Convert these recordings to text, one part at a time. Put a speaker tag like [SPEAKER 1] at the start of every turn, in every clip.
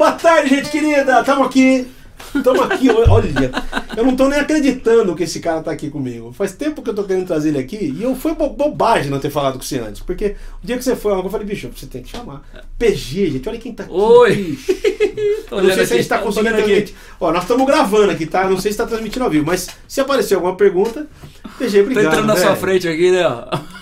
[SPEAKER 1] Boa tarde, gente querida. Tamo aqui. Tamo aqui. Olha, eu não tô nem acreditando que esse cara tá aqui comigo. Faz tempo que eu tô querendo trazer ele aqui e eu foi bo- bobagem não ter falado com você antes. Porque o dia que você foi, eu falei, bicho, você tem que chamar. PG, gente, olha quem tá aqui.
[SPEAKER 2] Oi. Tô
[SPEAKER 1] não sei
[SPEAKER 2] olhando
[SPEAKER 1] se a gente
[SPEAKER 2] aqui,
[SPEAKER 1] tá
[SPEAKER 2] tô
[SPEAKER 1] conseguindo
[SPEAKER 2] aqui.
[SPEAKER 1] transmitir. Ó, nós estamos gravando aqui, tá? Não sei se tá transmitindo ao vivo, mas se aparecer alguma pergunta, PG,
[SPEAKER 2] Tô
[SPEAKER 1] obrigado.
[SPEAKER 2] entrando na
[SPEAKER 1] velho.
[SPEAKER 2] sua frente aqui, né?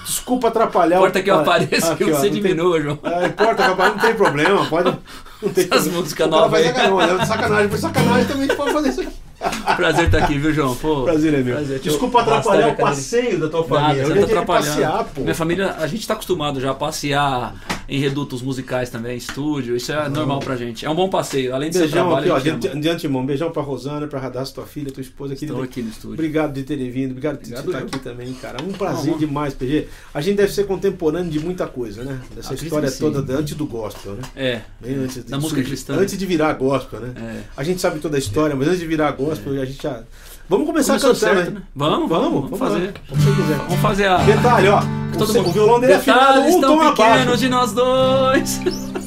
[SPEAKER 1] Desculpa atrapalhar.
[SPEAKER 2] Importa que eu apareça
[SPEAKER 1] aqui,
[SPEAKER 2] que
[SPEAKER 1] ó,
[SPEAKER 2] você
[SPEAKER 1] não tem-
[SPEAKER 2] diminua, João.
[SPEAKER 1] É, importa que eu apareça, não tem problema, pode. Não tem
[SPEAKER 2] Essas músicas novas aí.
[SPEAKER 1] sacanagem, sacanagem, por sacanagem também a gente pode fazer isso aqui.
[SPEAKER 2] Prazer estar aqui, viu, João? Pô,
[SPEAKER 1] Prazer é meu.
[SPEAKER 2] Prazer. Eu
[SPEAKER 1] Desculpa atrapalhar o passeio da tua
[SPEAKER 2] Nada,
[SPEAKER 1] família. Hoje
[SPEAKER 2] não
[SPEAKER 1] é
[SPEAKER 2] tá atrapalhando.
[SPEAKER 1] passear, pô.
[SPEAKER 2] Minha família, a gente tá acostumado já a passear em redutos musicais também, estúdio, isso é normal pra gente. É um bom passeio, além de ser
[SPEAKER 1] Beijão
[SPEAKER 2] trabalho,
[SPEAKER 1] aqui, ó, de, de antemão. Beijão pra Rosana, pra Radassa, tua filha, tua esposa aqui.
[SPEAKER 2] Estou aqui no estúdio.
[SPEAKER 1] Obrigado de terem vindo, obrigado por
[SPEAKER 2] Obrigado
[SPEAKER 1] você estar aqui também, cara. Um prazer
[SPEAKER 2] Não,
[SPEAKER 1] demais, PG. A gente deve ser contemporâneo de muita coisa, né? Dessa
[SPEAKER 2] Acredito
[SPEAKER 1] história
[SPEAKER 2] que sim.
[SPEAKER 1] toda antes do gospel, né?
[SPEAKER 2] É,
[SPEAKER 1] Bem antes de
[SPEAKER 2] Da música cristã.
[SPEAKER 1] Antes de virar gospel, né?
[SPEAKER 2] é.
[SPEAKER 1] A gente sabe toda a história, mas antes de virar gospel, a gente já. Vamos começar
[SPEAKER 2] Começou
[SPEAKER 1] cantando,
[SPEAKER 2] certo,
[SPEAKER 1] né?
[SPEAKER 2] né? Vamos, vamos, vamos,
[SPEAKER 1] vamos
[SPEAKER 2] fazer.
[SPEAKER 1] quiser.
[SPEAKER 2] Vamos fazer a.
[SPEAKER 1] Detalhe, ó.
[SPEAKER 2] Todo
[SPEAKER 1] o,
[SPEAKER 2] mundo-
[SPEAKER 1] o violão dele é afinado um tom
[SPEAKER 2] tão pequenos
[SPEAKER 1] abaixo.
[SPEAKER 2] de nós dois.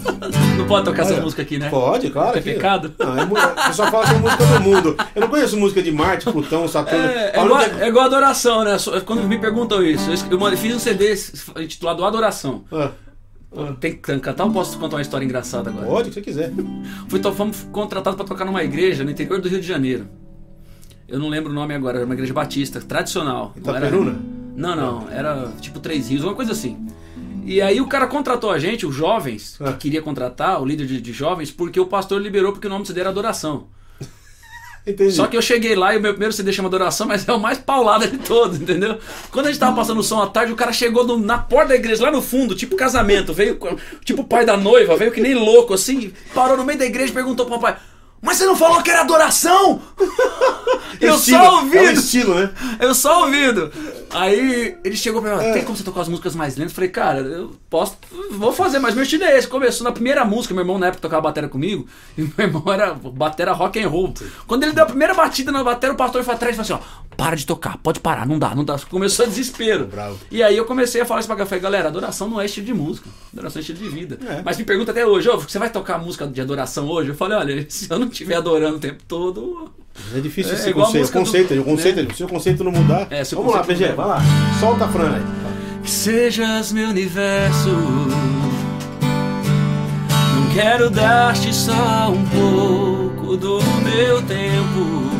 [SPEAKER 2] Não pode tocar essa
[SPEAKER 1] Olha,
[SPEAKER 2] música aqui, né?
[SPEAKER 1] Pode, claro.
[SPEAKER 2] É
[SPEAKER 1] que-
[SPEAKER 2] pecado?
[SPEAKER 1] Não, é, mu- o pessoal fala que é música do mundo. Eu não conheço música de Marte, Plutão, Saturno.
[SPEAKER 2] É, é, igual,
[SPEAKER 1] que-
[SPEAKER 2] é igual adoração, né? Só- Quando me perguntam isso, eu eu fiz um CD intitulado Adoração.
[SPEAKER 1] Ah, ah,
[SPEAKER 2] Tem que cantar ou posso contar uma história engraçada agora?
[SPEAKER 1] pode, o que você quiser.
[SPEAKER 2] Fui, fomos contratados para tocar numa igreja no interior do Rio de Janeiro. Eu não lembro o nome agora, era uma igreja batista, tradicional. Não era-
[SPEAKER 1] Itaperuna?
[SPEAKER 2] Não, não, era tipo Três Rios, uma coisa assim. E aí o cara contratou a gente, os jovens, que
[SPEAKER 1] Ah.
[SPEAKER 2] queria contratar, o líder de, de jovens, porque o pastor liberou porque o nome do CD era Adoração.
[SPEAKER 1] Entendi.
[SPEAKER 2] Só que eu cheguei lá e o meu primeiro CD chama Adoração, mas é o mais paulada de todos, entendeu? Quando a gente tava passando o som à tarde, o cara chegou no- na porta da igreja, lá no fundo, tipo casamento, veio, tipo o pai da noiva, veio que nem louco, assim, parou no meio da igreja e perguntou pro papai, mas você não falou que era adoração? eu
[SPEAKER 1] Estilo,
[SPEAKER 2] só
[SPEAKER 1] É o
[SPEAKER 2] ouvindo,
[SPEAKER 1] estilo, né?
[SPEAKER 2] eu só ouvindo. Aí ele chegou pra mim,
[SPEAKER 1] É.
[SPEAKER 2] tem como você tocar as músicas mais lentas? Eu falei, cara, eu posso, vou fazer, mas meu estilo é esse. Começou na primeira música, meu irmão na época tocava bateria comigo, e meu irmão era batera rock and roll. Quando ele deu a primeira batida na bateria, o pastor foi atrás e falou assim, ó, para de tocar, pode parar, não dá, não dá. Começou a desespero.
[SPEAKER 1] Bravo.
[SPEAKER 2] E aí eu comecei a falar isso pra falei, galera, adoração não é estilo de música, adoração é estilo de vida.
[SPEAKER 1] É.
[SPEAKER 2] Mas me pergunta até hoje, ô, você vai tocar música de adoração hoje? Eu falei, olha, se eu não estiver adorando o tempo todo,
[SPEAKER 1] É difícil
[SPEAKER 2] É
[SPEAKER 1] esse
[SPEAKER 2] a
[SPEAKER 1] conceito. O conceito,
[SPEAKER 2] do-
[SPEAKER 1] o conceito,
[SPEAKER 2] né?
[SPEAKER 1] se o conceito não mudar.
[SPEAKER 2] É, se
[SPEAKER 1] Vamos lá, PG, vai lá. Solta a Fran aí.
[SPEAKER 2] Que sejas meu universo. Não quero dar-te só um pouco do meu tempo.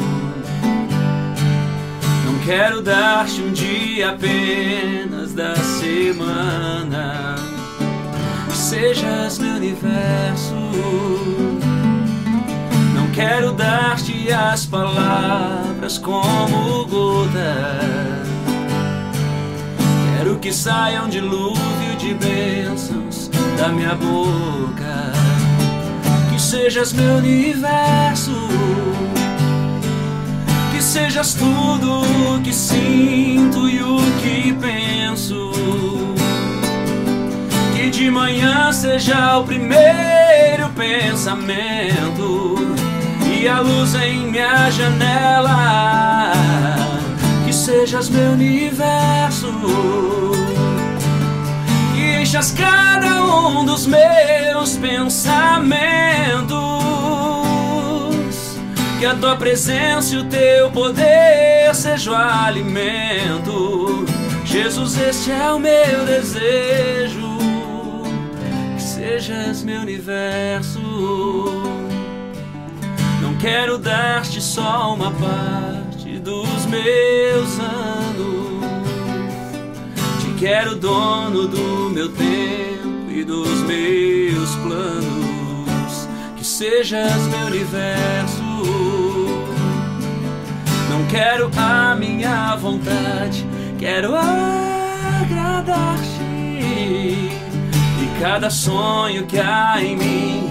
[SPEAKER 2] Não quero dar-te um dia apenas da semana. Que sejas meu universo. Quero dar-te as palavras como gotas. Quero que saia um dilúvio de bênçãos da minha boca. Que sejas meu universo. Que sejas tudo o que sinto e o que penso. Que de manhã seja o primeiro pensamento e a luz em minha janela. Que sejas meu universo que enchas cada um dos meus pensamentos. Que a tua presença e o teu poder seja o alimento. Jesus, este é o meu desejo. Que sejas meu universo. Quero dar-te só uma parte dos meus anos. Te quero dono do meu tempo e dos meus planos. Que sejas meu universo. Não quero a minha vontade, quero agradar-te. E cada sonho que há em mim,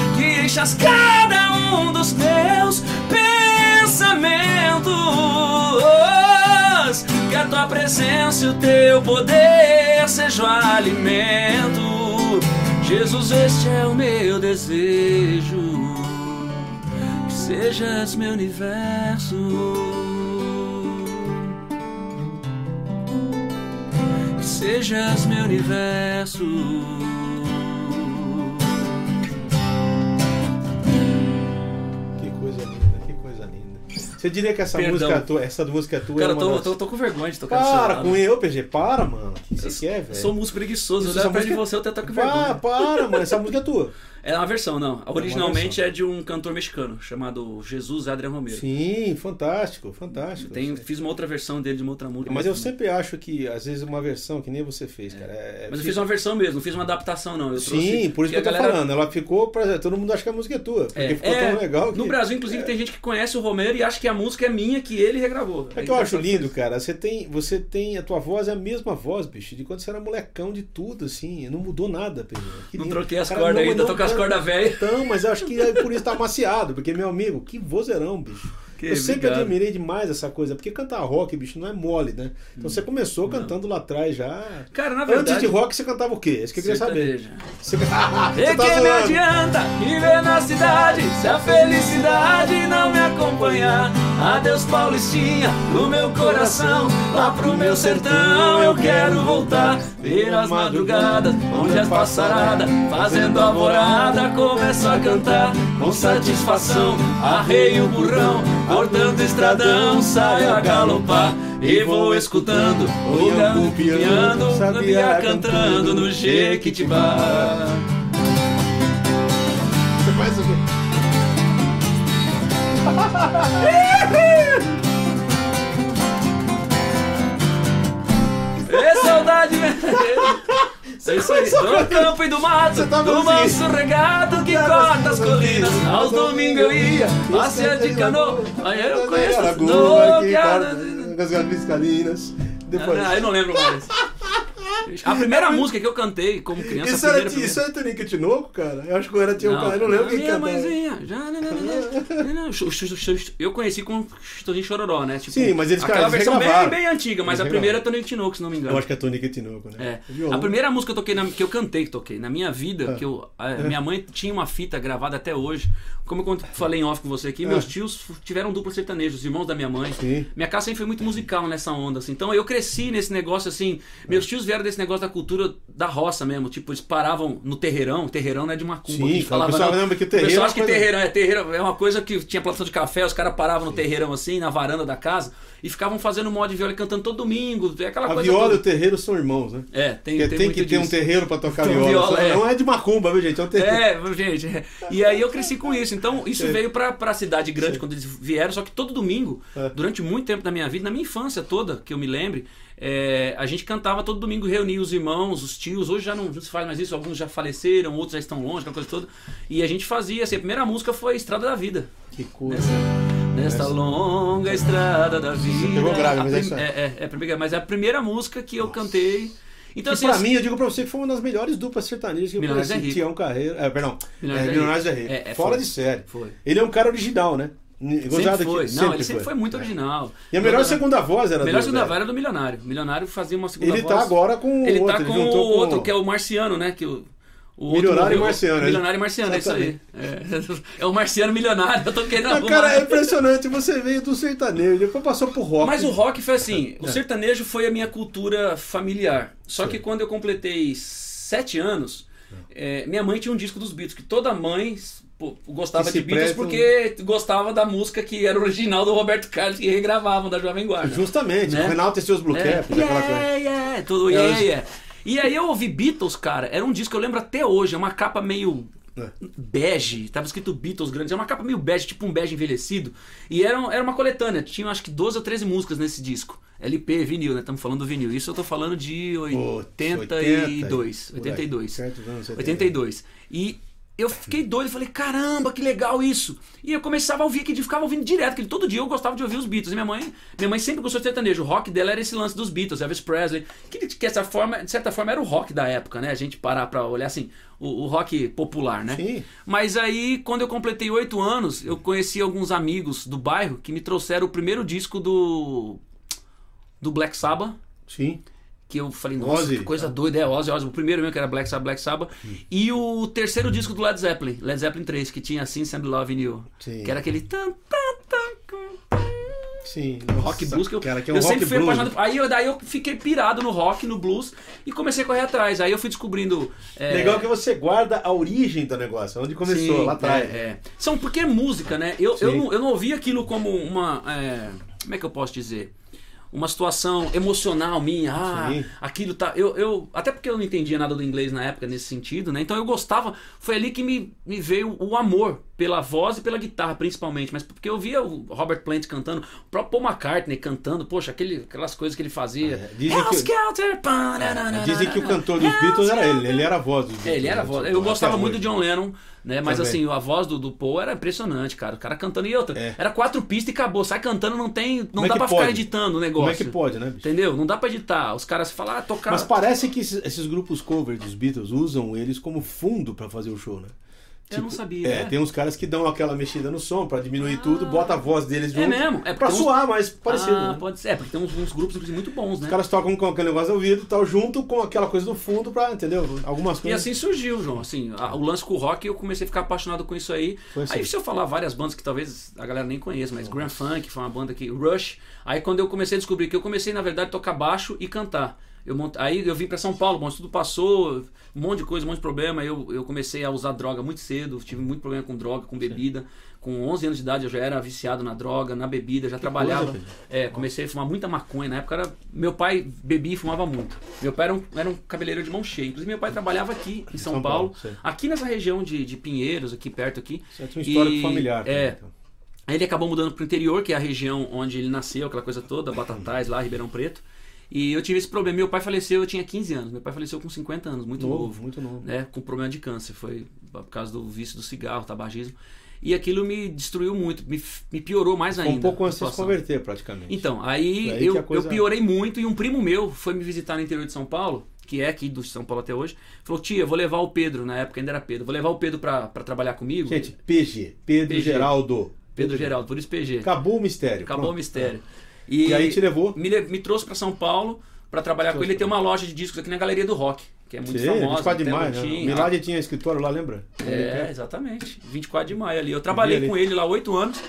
[SPEAKER 2] preenchas cada um dos teus pensamentos. Que a tua presença e o teu poder sejam alimento. Jesus, este é o meu desejo. Que sejas meu universo. Sejas meu universo.
[SPEAKER 1] Você diria que essa
[SPEAKER 2] Perdão.
[SPEAKER 1] música é tua, essa música é tua
[SPEAKER 2] Cara,
[SPEAKER 1] é
[SPEAKER 2] eu
[SPEAKER 1] uma
[SPEAKER 2] tô,
[SPEAKER 1] das-
[SPEAKER 2] tô, tô com vergonha de tocar
[SPEAKER 1] Para com eu, PG, para, mano. O que você quer, velho?
[SPEAKER 2] Sou um músico preguiçoso, eu olhar perto de
[SPEAKER 1] música-
[SPEAKER 2] você, eu até tô com vergonha.
[SPEAKER 1] para, mano. Essa música é tua.
[SPEAKER 2] É uma versão, não. Originalmente
[SPEAKER 1] versão.
[SPEAKER 2] é de um cantor mexicano chamado Jesus Adriano Romero.
[SPEAKER 1] Sim, fantástico, fantástico.
[SPEAKER 2] Tem, fiz uma outra versão dele de uma outra música.
[SPEAKER 1] Mas eu sempre acho que, às vezes, uma versão que nem você fez, cara. é-
[SPEAKER 2] Mas eu fiz uma versão mesmo, não fiz uma adaptação, não.
[SPEAKER 1] Sim,
[SPEAKER 2] trouxe-
[SPEAKER 1] por isso que eu tô
[SPEAKER 2] galera-
[SPEAKER 1] falando. Ela ficou pra. Todo mundo acha que a música é tua. Porque
[SPEAKER 2] É,
[SPEAKER 1] ficou
[SPEAKER 2] é,
[SPEAKER 1] tão legal que.
[SPEAKER 2] No Brasil, inclusive, tem gente que conhece o Romero e acha que a música é minha, que ele regravou.
[SPEAKER 1] É que eu acho lindo, cara. Você tem, você tem. A tua voz é a mesma voz, bicho, de quando você era molecão de tudo, assim. Não mudou nada, Pedro. Que
[SPEAKER 2] Não
[SPEAKER 1] lindo.
[SPEAKER 2] troquei as cordas ainda, tô com as
[SPEAKER 1] cara,
[SPEAKER 2] cordas velhas.
[SPEAKER 1] Então, mas eu acho que é por isso tá amaciado, porque, meu amigo, que vozeirão, bicho.
[SPEAKER 2] Que
[SPEAKER 1] eu sempre admirei demais essa coisa, porque cantar rock, bicho, não é mole, né? Então você começou cantando lá atrás já.
[SPEAKER 2] Cara, na verdade...
[SPEAKER 1] Antes de rock, você cantava o quê? É Isso que eu queria saber. Você... Ah,
[SPEAKER 2] E
[SPEAKER 1] você tá
[SPEAKER 2] que me
[SPEAKER 1] zoando.
[SPEAKER 2] adianta viver na cidade se a felicidade não me acompanhar? Adeus, Paulistinha, no meu coração, lá pro meu sertão eu quero voltar. Ver as madrugadas, onde as passaradas, fazendo alvorada, começo a cantar com satisfação. Arreio o burrão, cortando estradão, saio a galopar. E vou escutando o gato piando, sabia cantando no Jequitibá.
[SPEAKER 1] Você faz o quê?
[SPEAKER 2] É saudade É isso aí, do campo e do mato,
[SPEAKER 1] Você tá
[SPEAKER 2] do manso regado que corta as colinas. Aos domingos eu ia, passear de canoa. Aí eu conheço as no,
[SPEAKER 1] que corta as calinas. Depois.
[SPEAKER 2] Ah, eu não lembro mais. A primeira música que eu cantei como criança,
[SPEAKER 1] Isso era,
[SPEAKER 2] primeira,
[SPEAKER 1] isso era Tonico Tinoco, cara? Eu acho que eu era um cara, eu não lembro quem
[SPEAKER 2] minha
[SPEAKER 1] cantava.
[SPEAKER 2] mãezinha, já, Eu conheci com Chitãozinho Chororó, né? Tipo,
[SPEAKER 1] Sim, mas eles,
[SPEAKER 2] Aquela
[SPEAKER 1] eles
[SPEAKER 2] versão bem, bem antiga, mas
[SPEAKER 1] Eles
[SPEAKER 2] a primeira é Tonico Tinoco, se não me engano.
[SPEAKER 1] Eu acho que é Tonico Tinoco, né?
[SPEAKER 2] É. A primeira música que eu toquei na- que eu cantei, que toquei na minha vida,
[SPEAKER 1] Ah.
[SPEAKER 2] que eu, a- minha mãe tinha uma fita gravada até hoje. Como eu falei em off com você aqui,
[SPEAKER 1] Ah.
[SPEAKER 2] meus tios tiveram dupla sertaneja, os irmãos da minha mãe.
[SPEAKER 1] Sim.
[SPEAKER 2] Minha casa sempre foi muito musical nessa onda, assim. Então eu cresci nesse negócio assim. Meus tios vieram desse negócio da cultura da roça mesmo. Tipo, eles paravam no terreirão. Terreirão não é de macumba.
[SPEAKER 1] Sim,
[SPEAKER 2] que a gente
[SPEAKER 1] o
[SPEAKER 2] falava,
[SPEAKER 1] pessoal
[SPEAKER 2] não.
[SPEAKER 1] lembra que
[SPEAKER 2] O pessoal
[SPEAKER 1] terreiro é
[SPEAKER 2] acha que
[SPEAKER 1] coisa-
[SPEAKER 2] terreirão é terreiro é uma coisa que tinha plantação de café, os caras paravam no terreirão assim, na varanda da casa, e ficavam fazendo mod de viola e cantando todo domingo. É aquela
[SPEAKER 1] A
[SPEAKER 2] coisa.
[SPEAKER 1] viola e
[SPEAKER 2] toda.
[SPEAKER 1] o terreiro são irmãos, né?
[SPEAKER 2] É, tem, tem,
[SPEAKER 1] tem, que ter um
[SPEAKER 2] disso.
[SPEAKER 1] terreiro pra tocar viola.
[SPEAKER 2] viola, é.
[SPEAKER 1] Não é de macumba, viu, gente? É um terreiro.
[SPEAKER 2] É, gente. é. E aí eu cresci com isso. Então, isso
[SPEAKER 1] É.
[SPEAKER 2] veio pra, pra cidade grande
[SPEAKER 1] Sim.
[SPEAKER 2] quando eles vieram. Só que todo domingo,
[SPEAKER 1] É.
[SPEAKER 2] durante muito tempo da minha vida, na minha infância toda, que eu me lembre, é, a gente cantava todo domingo, reunia os irmãos, os tios. Hoje já não, se faz mais isso, alguns já faleceram, outros já estão longe, aquela coisa toda. E a gente fazia, assim, a primeira música foi Estrada da Vida.
[SPEAKER 1] Que coisa.
[SPEAKER 2] Nessa, nesta longa estrada da vida.
[SPEAKER 1] pegou grave, mas é isso aí.
[SPEAKER 2] é, é, é a primeira- mas é a primeira música que eu cantei. Então, assim,
[SPEAKER 1] pra
[SPEAKER 2] assim,
[SPEAKER 1] mim, eu digo pra você que foi uma das melhores duplas sertanejas que eu
[SPEAKER 2] Milionários
[SPEAKER 1] conheci.
[SPEAKER 2] é.
[SPEAKER 1] Tião Carreiro. É, perdão.
[SPEAKER 2] Milionários
[SPEAKER 1] é,
[SPEAKER 2] é
[SPEAKER 1] é
[SPEAKER 2] Rico.
[SPEAKER 1] Rico.
[SPEAKER 2] É, é,
[SPEAKER 1] Fora
[SPEAKER 2] foi.
[SPEAKER 1] de série.
[SPEAKER 2] Foi.
[SPEAKER 1] Ele é um cara original, né? Gozado
[SPEAKER 2] Sempre foi. Não, ele sempre foi muito
[SPEAKER 1] É.
[SPEAKER 2] original.
[SPEAKER 1] E a melhor segunda voz era
[SPEAKER 2] A melhor
[SPEAKER 1] do-
[SPEAKER 2] segunda
[SPEAKER 1] é.
[SPEAKER 2] voz era do Milionário. O Milionário fazia uma segunda
[SPEAKER 1] Ele
[SPEAKER 2] voz.
[SPEAKER 1] tá agora com o
[SPEAKER 2] Ele
[SPEAKER 1] outro.
[SPEAKER 2] tá com
[SPEAKER 1] ele
[SPEAKER 2] o
[SPEAKER 1] com
[SPEAKER 2] outro, que é o Marciano, né? Que o, o outro
[SPEAKER 1] Milionário e
[SPEAKER 2] morreu.
[SPEAKER 1] Marciano,
[SPEAKER 2] Milionário e Marciano, é isso aí. É, é o Marciano Milionário. Eu toquei na
[SPEAKER 1] Mas, cara, é impressionante. Você veio do sertanejo, depois passou pro rock.
[SPEAKER 2] Mas o rock foi assim, o
[SPEAKER 1] É.
[SPEAKER 2] sertanejo foi a minha cultura familiar. Só que quando eu completei sete anos, é, minha mãe tinha um disco dos Beatles, que toda mãe gostava de Beatles
[SPEAKER 1] prestam-
[SPEAKER 2] porque gostava da música que era original do Roberto Carlos que regravavam da Jovem Guarda.
[SPEAKER 1] Justamente.
[SPEAKER 2] Né?
[SPEAKER 1] O Renato e seus Blue
[SPEAKER 2] É,
[SPEAKER 1] Caps, aquela coisa.
[SPEAKER 2] yeah, yeah, tudo
[SPEAKER 1] É,
[SPEAKER 2] yeah, yeah. E aí eu ouvi Beatles, cara, era um disco que eu lembro até hoje, é uma capa meio
[SPEAKER 1] É.
[SPEAKER 2] bege, tava escrito Beatles grandes, é uma capa meio bege, tipo um bege envelhecido. E era, era uma coletânea, tinha acho que 12 ou 13 músicas nesse disco. LP, vinil, né? Estamos falando do vinil. Isso eu tô falando de
[SPEAKER 1] Putz,
[SPEAKER 2] 82.
[SPEAKER 1] 80,
[SPEAKER 2] 82.
[SPEAKER 1] por aí, certos anos 70.
[SPEAKER 2] 82. E eu fiquei doido, falei, caramba, que legal isso. E eu começava a ouvir, que ficava ouvindo direto, que todo dia eu gostava de ouvir os Beatles. E minha mãe, minha mãe sempre gostou de sertanejo. O rock dela era esse lance dos Beatles, Elvis Presley, que de certa forma, de certa forma era o rock da época, né? A gente parar pra olhar assim, o, o rock popular, né?
[SPEAKER 1] Sim.
[SPEAKER 2] Mas aí, quando eu completei oito anos, eu conheci alguns amigos do bairro que me trouxeram o primeiro disco do do Black Sabbath
[SPEAKER 1] Sim.
[SPEAKER 2] Que eu falei, nossa,
[SPEAKER 1] Ozzy.
[SPEAKER 2] que coisa doida, é Ozzy, Ozzy, o primeiro mesmo que era Black Sabbath, Black Sabbath, e o terceiro disco do Led Zeppelin, Led Zeppelin 3, que tinha assim, Send Love You,
[SPEAKER 1] Sim.
[SPEAKER 2] que era aquele tan, tan, tan,
[SPEAKER 1] Sim.
[SPEAKER 2] rock
[SPEAKER 1] Nossa,
[SPEAKER 2] blues que eu,
[SPEAKER 1] cara, que é um
[SPEAKER 2] eu
[SPEAKER 1] rock
[SPEAKER 2] sempre fui
[SPEAKER 1] blues.
[SPEAKER 2] apaixonado. Aí eu, daí eu fiquei pirado no rock, no blues e comecei a correr atrás. Aí eu fui descobrindo. é,
[SPEAKER 1] Legal que você guarda a origem do negócio, onde começou,
[SPEAKER 2] Sim,
[SPEAKER 1] lá atrás.
[SPEAKER 2] é, é. São porque é música, né? Eu,
[SPEAKER 1] Sim.
[SPEAKER 2] eu, não, eu não ouvi aquilo como uma. é, como é que eu posso dizer? Uma situação emocional minha. Ah,
[SPEAKER 1] Sim.
[SPEAKER 2] aquilo tá. Eu, eu, até porque eu não entendia nada do inglês na época nesse sentido, né? Então eu gostava. Foi ali que me, me veio o amor pela voz e pela guitarra, principalmente. Mas porque eu via o Robert Plant cantando, o próprio Paul McCartney cantando, poxa, aquele, aquelas coisas que ele fazia.
[SPEAKER 1] É, dizem que-
[SPEAKER 2] Helter, pá, na,
[SPEAKER 1] Dizem que o cantor dos Beatles era ele, ele era a voz dos Beatles.
[SPEAKER 2] É, ele era a
[SPEAKER 1] né?
[SPEAKER 2] voz.
[SPEAKER 1] Tipo,
[SPEAKER 2] Eu gostava muito do. John Lennon, né? Mas
[SPEAKER 1] Também.
[SPEAKER 2] assim, a voz do, do Paul era impressionante, cara. O cara cantando e outra.
[SPEAKER 1] É.
[SPEAKER 2] Era quatro pistas e acabou. Sai cantando, não tem. Não
[SPEAKER 1] Como é
[SPEAKER 2] dá
[SPEAKER 1] que
[SPEAKER 2] pra ficar
[SPEAKER 1] pode?
[SPEAKER 2] editando o negócio.
[SPEAKER 1] Como é que pode, né, bicho?
[SPEAKER 2] Entendeu? Não dá pra editar. Os caras falam, ah, tocar.
[SPEAKER 1] Mas parece que esses, esses grupos cover dos Beatles usam eles como fundo pra fazer o show, né?
[SPEAKER 2] Eu não sabia,
[SPEAKER 1] É,
[SPEAKER 2] né?
[SPEAKER 1] tem uns caras que dão aquela mexida no som pra diminuir tudo, bota a voz deles junto.
[SPEAKER 2] É mesmo? É
[SPEAKER 1] pra
[SPEAKER 2] uns-
[SPEAKER 1] suar mais parecido.
[SPEAKER 2] Ah,
[SPEAKER 1] né?
[SPEAKER 2] pode ser. É, porque tem uns, uns grupos muito bons, né?
[SPEAKER 1] Os caras tocam com aquele negócio do ouvido e tal, junto com aquela coisa do fundo pra, entendeu? Algumas
[SPEAKER 2] E
[SPEAKER 1] coisas.
[SPEAKER 2] assim surgiu, João. Assim, a- o lance com o rock, eu comecei a ficar apaixonado com isso aí.
[SPEAKER 1] Assim.
[SPEAKER 2] Aí se eu falar várias bandas que talvez a galera nem conheça, mas Grand Funk foi uma banda que. Rush. Aí quando eu comecei a descobrir que eu comecei, na verdade, a tocar baixo e cantar. Eu mont... Aí eu vim pra São Paulo, bom, tudo passou, um monte de coisa, um monte de problema. Eu, eu comecei a usar droga muito cedo, tive muito problema com droga, com bebida. Com 11 anos de idade eu já era viciado na droga, na bebida, já trabalhava.
[SPEAKER 1] coisa,
[SPEAKER 2] é, comecei a fumar muita maconha. Na época era, meu pai bebia e fumava muito. Meu pai era um, era um cabeleireiro de mão cheia. Inclusive meu pai trabalhava aqui em São,
[SPEAKER 1] São
[SPEAKER 2] Paulo,
[SPEAKER 1] Paulo,
[SPEAKER 2] aqui nessa região de, de Pinheiros, aqui perto aqui.
[SPEAKER 1] Isso é um histórico
[SPEAKER 2] E-
[SPEAKER 1] familiar.
[SPEAKER 2] É,
[SPEAKER 1] então.
[SPEAKER 2] Aí ele acabou mudando pro interior, que é a região onde ele nasceu, aquela coisa toda, Batatais lá, Ribeirão Preto. E eu tive esse problema. Meu pai faleceu, eu tinha 15 anos. Meu pai faleceu com 50 anos, muito
[SPEAKER 1] Novo,
[SPEAKER 2] novo.
[SPEAKER 1] muito novo.
[SPEAKER 2] Né, com problema de câncer. Foi por causa do vício do cigarro, tabagismo. E aquilo me destruiu muito, me, me piorou mais ainda.
[SPEAKER 1] um pouco antes de se
[SPEAKER 2] situação.
[SPEAKER 1] converter, praticamente.
[SPEAKER 2] Então, aí,
[SPEAKER 1] aí
[SPEAKER 2] eu,
[SPEAKER 1] coisa-
[SPEAKER 2] eu piorei muito e um primo meu foi me visitar no interior de São Paulo, que é aqui do São Paulo até hoje, falou, tia, vou levar o Pedro, na época ainda era Pedro, vou levar o Pedro pra, pra trabalhar comigo.
[SPEAKER 1] Gente, PG, Pedro
[SPEAKER 2] PG.
[SPEAKER 1] Geraldo.
[SPEAKER 2] Pedro Geraldo, por isso PG.
[SPEAKER 1] Acabou o mistério.
[SPEAKER 2] Acabou o
[SPEAKER 1] Pronto.
[SPEAKER 2] mistério.
[SPEAKER 1] E aí te levou?
[SPEAKER 2] Me, me trouxe pra São Paulo pra trabalhar com ele. Tem uma loja de discos aqui na Galeria do Rock, que é muito
[SPEAKER 1] Sim,
[SPEAKER 2] famosa.
[SPEAKER 1] 24 de maio, né? Milad tinha escritório lá, lembra?
[SPEAKER 2] É, exatamente. 24 de maio ali. Eu trabalhei
[SPEAKER 1] ali.
[SPEAKER 2] com ele lá oito anos.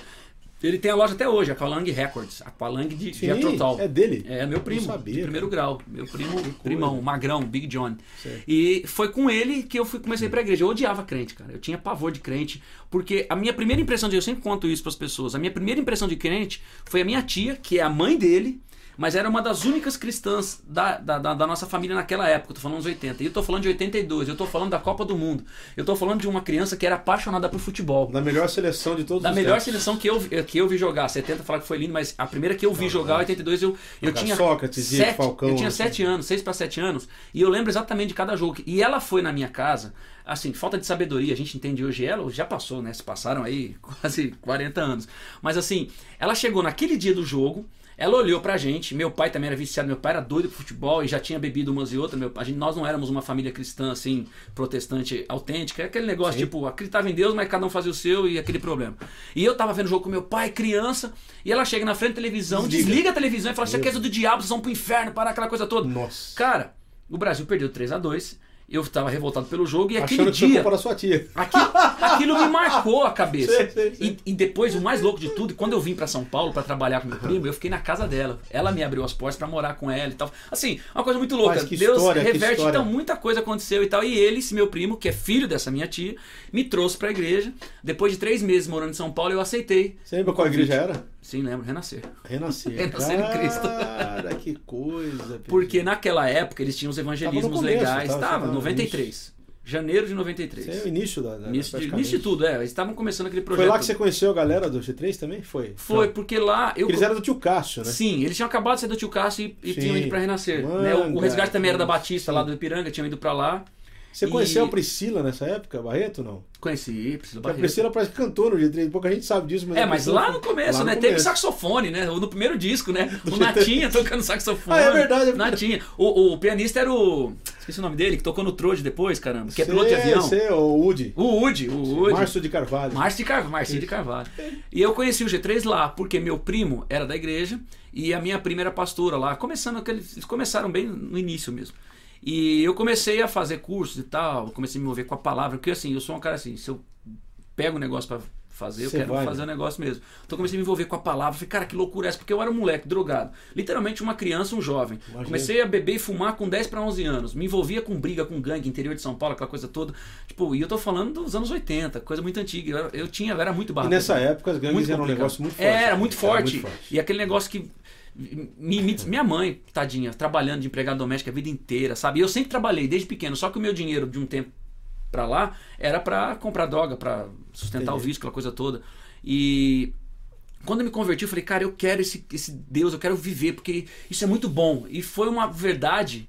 [SPEAKER 2] Ele tem a loja até hoje, Aqualang Records. Aqualang de,
[SPEAKER 1] Sim,
[SPEAKER 2] Atrotal.
[SPEAKER 1] é dele?
[SPEAKER 2] É meu primo,
[SPEAKER 1] sabia,
[SPEAKER 2] de primeiro grau. Meu primo, primão, magrão, Big John.
[SPEAKER 1] Certo.
[SPEAKER 2] E foi com ele que eu fui, comecei pra igreja. Eu odiava crente, cara. Eu tinha pavor de crente. Porque a minha primeira impressão de. Eu sempre conto isso pras pessoas. A minha primeira impressão de crente foi a minha tia, que é a mãe dele. Mas era uma das únicas cristãs da, da, da- da nossa família naquela época. Eu tô falando dos 80. E eu tô falando de 82. Eu tô falando da Copa do Mundo. Eu tô falando de uma criança que era apaixonada por futebol.
[SPEAKER 1] Na melhor seleção de todos
[SPEAKER 2] Da
[SPEAKER 1] os
[SPEAKER 2] melhor
[SPEAKER 1] tempos.
[SPEAKER 2] seleção que eu, que eu vi jogar. 70 falar que foi lindo, mas a primeira que eu vi jogar, 82, eu, eu
[SPEAKER 1] Jogar
[SPEAKER 2] tinha.
[SPEAKER 1] Sócrates,
[SPEAKER 2] sete,
[SPEAKER 1] Falcão,
[SPEAKER 2] eu tinha
[SPEAKER 1] assim.
[SPEAKER 2] 7 anos, 6 para 7 anos. E eu lembro exatamente de cada jogo. E ela foi na minha casa, assim, falta de sabedoria, a gente entende hoje ela, já passou, né? Se passaram aí quase 40 anos. Mas assim, ela chegou naquele dia do jogo. Ela olhou pra gente, meu pai também era viciado, meu pai era doido por futebol e já tinha bebido umas e outras. Meu, a gente, nós não éramos uma família cristã, assim, protestante autêntica. É aquele negócio,
[SPEAKER 1] Sim.
[SPEAKER 2] tipo, acreditava em Deus, mas cada um fazia o seu e aquele problema. E eu tava vendo o jogo com meu pai, criança, e ela chega na frente da televisão,
[SPEAKER 1] Desliga.
[SPEAKER 2] desliga, a televisão e fala: Isso aqui é do diabo, vocês vão pro inferno, para aquela coisa toda.
[SPEAKER 1] Nossa.
[SPEAKER 2] Cara, o Brasil perdeu 3 a 2 eu tava revoltado pelo jogo e aquele
[SPEAKER 1] Achando que foi
[SPEAKER 2] dia.
[SPEAKER 1] sua tia.
[SPEAKER 2] Aquilo, aquilo me marcou a cabeça.
[SPEAKER 1] Sei, sei, sei.
[SPEAKER 2] E, e depois, o mais louco de tudo, quando eu vim pra São Paulo pra trabalhar com meu primo, eu fiquei na casa dela. Ela me abriu as portas pra morar com ela e tal. Assim, uma coisa muito louca.
[SPEAKER 1] Que
[SPEAKER 2] Deus
[SPEAKER 1] história, que
[SPEAKER 2] reverte, então muita coisa aconteceu e tal. E ele, esse meu primo, que é filho dessa minha tia, me trouxe pra igreja. Depois de três meses morando em São Paulo, eu aceitei.
[SPEAKER 1] Você lembra qual igreja era?
[SPEAKER 2] Sim, lembro, renascer.
[SPEAKER 1] Renascer.
[SPEAKER 2] Renascer em Cristo.
[SPEAKER 1] Cara, que coisa. Pedro.
[SPEAKER 2] Porque naquela época eles tinham os evangelismos
[SPEAKER 1] começo,
[SPEAKER 2] legais.
[SPEAKER 1] tava-
[SPEAKER 2] Tava,
[SPEAKER 1] tava no
[SPEAKER 2] 93. Janeiro de 93.
[SPEAKER 1] Esse é o início da. da
[SPEAKER 2] Início de, início de tudo, é. Eles estavam começando aquele projeto.
[SPEAKER 1] Foi lá que você conheceu a galera do G3 também? Foi?
[SPEAKER 2] Foi,
[SPEAKER 1] Não.
[SPEAKER 2] porque lá. Eu,
[SPEAKER 1] Eles eram do tio Cássio, né?
[SPEAKER 2] Sim, eles tinham acabado de sair do tio Cássio e, e
[SPEAKER 1] Sim.
[SPEAKER 2] tinham ido pra Renascer.
[SPEAKER 1] Manga,
[SPEAKER 2] né? O, o resgate também era da
[SPEAKER 1] sim.
[SPEAKER 2] Batista, lá do Ipiranga, tinham ido pra lá.
[SPEAKER 1] Você
[SPEAKER 2] E-
[SPEAKER 1] conheceu a Priscila nessa época, Barreto, não?
[SPEAKER 2] Conheci, Priscila
[SPEAKER 1] Porque a
[SPEAKER 2] Barreto.
[SPEAKER 1] Priscila parece que cantou no G3, pouca gente sabe disso. Mas
[SPEAKER 2] É, mas lá no começo,
[SPEAKER 1] lá
[SPEAKER 2] né?
[SPEAKER 1] no
[SPEAKER 2] Teve
[SPEAKER 1] começo.
[SPEAKER 2] saxofone, né? No primeiro disco, né?
[SPEAKER 1] Do
[SPEAKER 2] O
[SPEAKER 1] G3.
[SPEAKER 2] Natinha tocando saxofone.
[SPEAKER 1] Ah, é verdade, é
[SPEAKER 2] Natinha. O, o pianista era o. Esqueci o nome dele, que tocou no Trode depois, caramba. Que é piloto de avião.
[SPEAKER 1] sei, o Woody.
[SPEAKER 2] O Woody, o Woody.
[SPEAKER 1] Márcio de Carvalho.
[SPEAKER 2] Márcio de Carvalho. Márcio de Carvalho. E eu conheci o G3 lá, porque meu primo era da igreja e a minha prima era pastora lá. Começando aquele, eles começaram bem no início mesmo. E eu comecei a fazer cursos e tal, comecei a me envolver com a palavra, porque assim, eu sou um cara assim, se eu pego um negócio pra fazer, eu quero
[SPEAKER 1] vai,
[SPEAKER 2] fazer
[SPEAKER 1] né?
[SPEAKER 2] o negócio mesmo. Então comecei a me envolver com a palavra, falei, cara, que loucura é essa, porque eu era um moleque drogado, literalmente uma criança, um jovem.
[SPEAKER 1] Imagina.
[SPEAKER 2] Comecei a beber e fumar com 10 para 11 anos, me envolvia com briga, com gangue, interior de São Paulo, aquela coisa toda. Tipo, e eu tô falando dos anos 80, coisa muito antiga. Eu, eu tinha, eu era muito
[SPEAKER 1] E
[SPEAKER 2] barato.
[SPEAKER 1] nessa época as gangues
[SPEAKER 2] Muito
[SPEAKER 1] eram um negócio muito forte.
[SPEAKER 2] Era muito forte.
[SPEAKER 1] forte.
[SPEAKER 2] E aquele negócio que. Minha mãe, tadinha, trabalhando de empregada doméstica a vida inteira, sabe? Eu sempre trabalhei desde pequeno, só que o meu dinheiro de um tempo pra lá era pra comprar droga, pra sustentar o
[SPEAKER 1] Entendi.
[SPEAKER 2] vício, aquela coisa toda. E quando eu me converti, eu falei, cara, eu quero esse, esse Deus, eu quero viver, porque isso é muito bom. E foi uma verdade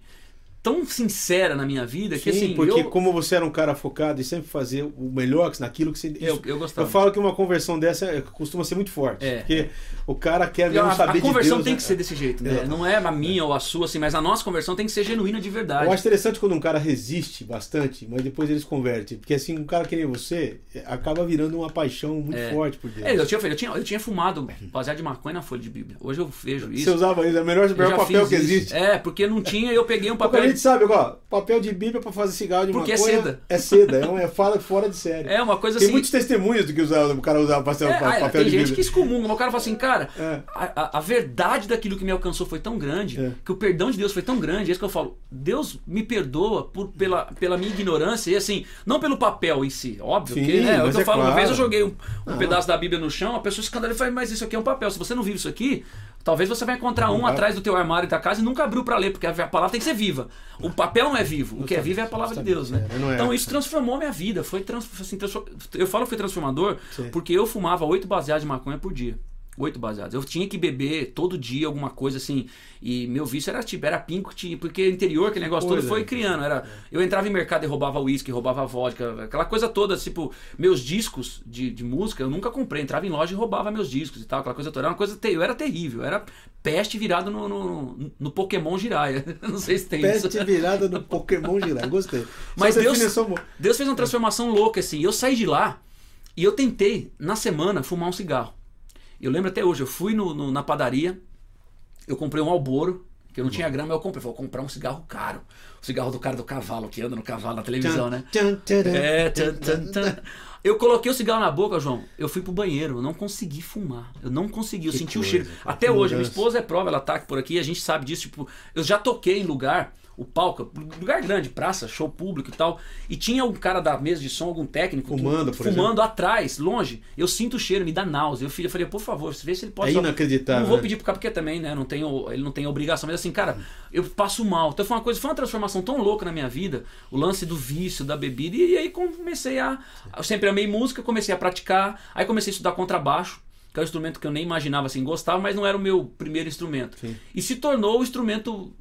[SPEAKER 2] tão sincera na minha vida que
[SPEAKER 1] Sim,
[SPEAKER 2] assim,
[SPEAKER 1] porque
[SPEAKER 2] eu,
[SPEAKER 1] como você era um cara focado e sempre fazer o melhor naquilo que você.
[SPEAKER 2] eu, eu gostava.
[SPEAKER 1] Eu falo que uma conversão dessa é- costuma ser muito forte.
[SPEAKER 2] É.
[SPEAKER 1] Porque o cara quer mesmo
[SPEAKER 2] a,
[SPEAKER 1] saber
[SPEAKER 2] a conversão
[SPEAKER 1] de Deus.
[SPEAKER 2] tem
[SPEAKER 1] né?
[SPEAKER 2] que ser desse jeito, né?
[SPEAKER 1] É.
[SPEAKER 2] Não é a minha ou a sua, assim, mas a nossa conversão tem que ser genuína de verdade.
[SPEAKER 1] Eu acho interessante quando um cara resiste bastante, mas depois ele se converte. Porque assim, um cara que nem você é, acaba virando uma paixão muito
[SPEAKER 2] É.
[SPEAKER 1] forte por Deus.
[SPEAKER 2] É, eu tinha, eu, tinha, eu tinha fumado baseado de maconha na folha de Bíblia. Hoje eu vejo isso.
[SPEAKER 1] Você usava isso, é o melhor, papel que
[SPEAKER 2] isso.
[SPEAKER 1] existe.
[SPEAKER 2] É, porque não tinha e eu peguei um
[SPEAKER 1] a
[SPEAKER 2] papel.
[SPEAKER 1] Gente sabe, ó, papel de Bíblia pra fazer cigarro de
[SPEAKER 2] Porque é
[SPEAKER 1] maconha
[SPEAKER 2] seda.
[SPEAKER 1] é seda, é, um, é fala fora de série.
[SPEAKER 2] É uma coisa
[SPEAKER 1] Tem
[SPEAKER 2] assim.
[SPEAKER 1] muitos testemunhos do que usava, o cara usava papel,
[SPEAKER 2] É, ah,
[SPEAKER 1] papel
[SPEAKER 2] tem
[SPEAKER 1] de
[SPEAKER 2] gente
[SPEAKER 1] Bíblia.
[SPEAKER 2] que excomunga, mas o cara fala assim, cara,
[SPEAKER 1] É.
[SPEAKER 2] a, a- verdade daquilo que me alcançou foi tão grande,
[SPEAKER 1] É.
[SPEAKER 2] que o perdão de Deus foi tão grande, é isso que eu falo, Deus me perdoa por, pela, pela minha ignorância, e assim, não pelo papel em si, óbvio,
[SPEAKER 1] Sim,
[SPEAKER 2] que, né, é o que eu
[SPEAKER 1] é
[SPEAKER 2] falo, uma
[SPEAKER 1] claro.
[SPEAKER 2] vez eu joguei um, um
[SPEAKER 1] Não.
[SPEAKER 2] pedaço da Bíblia no chão, a pessoa escandaliza e fala, mas isso aqui é um papel, se você não vive isso aqui, talvez você vai encontrar um atrás do teu armário da casa e nunca abriu pra ler, porque a palavra tem que ser viva. O papel não é vivo, o que é vivo é a palavra de Deus, né?
[SPEAKER 1] É, é.
[SPEAKER 2] Então isso transformou a minha vida, foi trans, assim, transfor- eu falo que foi transformador, porque eu fumava oito baseados de maconha por dia. Oito baseados. Eu tinha que beber todo dia alguma coisa assim. E meu vício era tipo, era pinco, tinha- porque interior, aquele negócio todo, foi criando. Era, eu entrava em mercado e roubava uísque, roubava vodka, aquela coisa toda, tipo, meus discos de, de música eu nunca comprei. Entrava em loja e roubava meus discos e tal, aquela coisa toda. Era uma coisa eu era terrível, era peste virado no, no, no Pokémon Jiraiya. Não sei se tem isso.
[SPEAKER 1] Peste virada do Pokémon girar. Gostei.
[SPEAKER 2] Mas Deus. Deus fez uma transformação louca, assim. Eu saí de lá e eu tentei, na semana, fumar um cigarro. Eu lembro até hoje, eu fui no, no- na padaria, eu comprei um alboro, que eu não tinha grama, eu comprei. Vou comprar um cigarro caro. O cigarro do cara do cavalo, que anda no cavalo na televisão, né? É. Eu coloquei o cigarro na boca, João. Eu fui pro banheiro, eu não consegui fumar. Eu não consegui, eu
[SPEAKER 1] Que
[SPEAKER 2] senti o
[SPEAKER 1] coisa,
[SPEAKER 2] cheiro.
[SPEAKER 1] cara,
[SPEAKER 2] Até hoje, minha esposa é prova, ela tá aqui por aqui, a gente sabe disso. Tipo, eu já toquei em lugar, o palco, lugar grande, praça, show público e tal. E tinha um cara da mesa de som, algum técnico, que-
[SPEAKER 1] Fumando, por
[SPEAKER 2] fumando atrás, longe. Eu sinto o cheiro, me dá náusea. Eu eu falei, por favor, vê se ele pode.
[SPEAKER 1] É
[SPEAKER 2] só-
[SPEAKER 1] inacreditável,
[SPEAKER 2] Não vou
[SPEAKER 1] né?
[SPEAKER 2] pedir pro cara, porque também, né? Não tenho, ele não tem obrigação. Mas assim, cara, eu passo mal. Então foi uma coisa, foi uma transformação tão louca na minha vida. O lance do vício, da bebida. E, aí comecei a. Eu sempre amei música, comecei a praticar. Aí comecei a estudar contrabaixo. Que é um instrumento que eu nem imaginava assim, gostava, mas não era o meu primeiro instrumento.
[SPEAKER 1] Sim.
[SPEAKER 2] E se tornou o instrumento.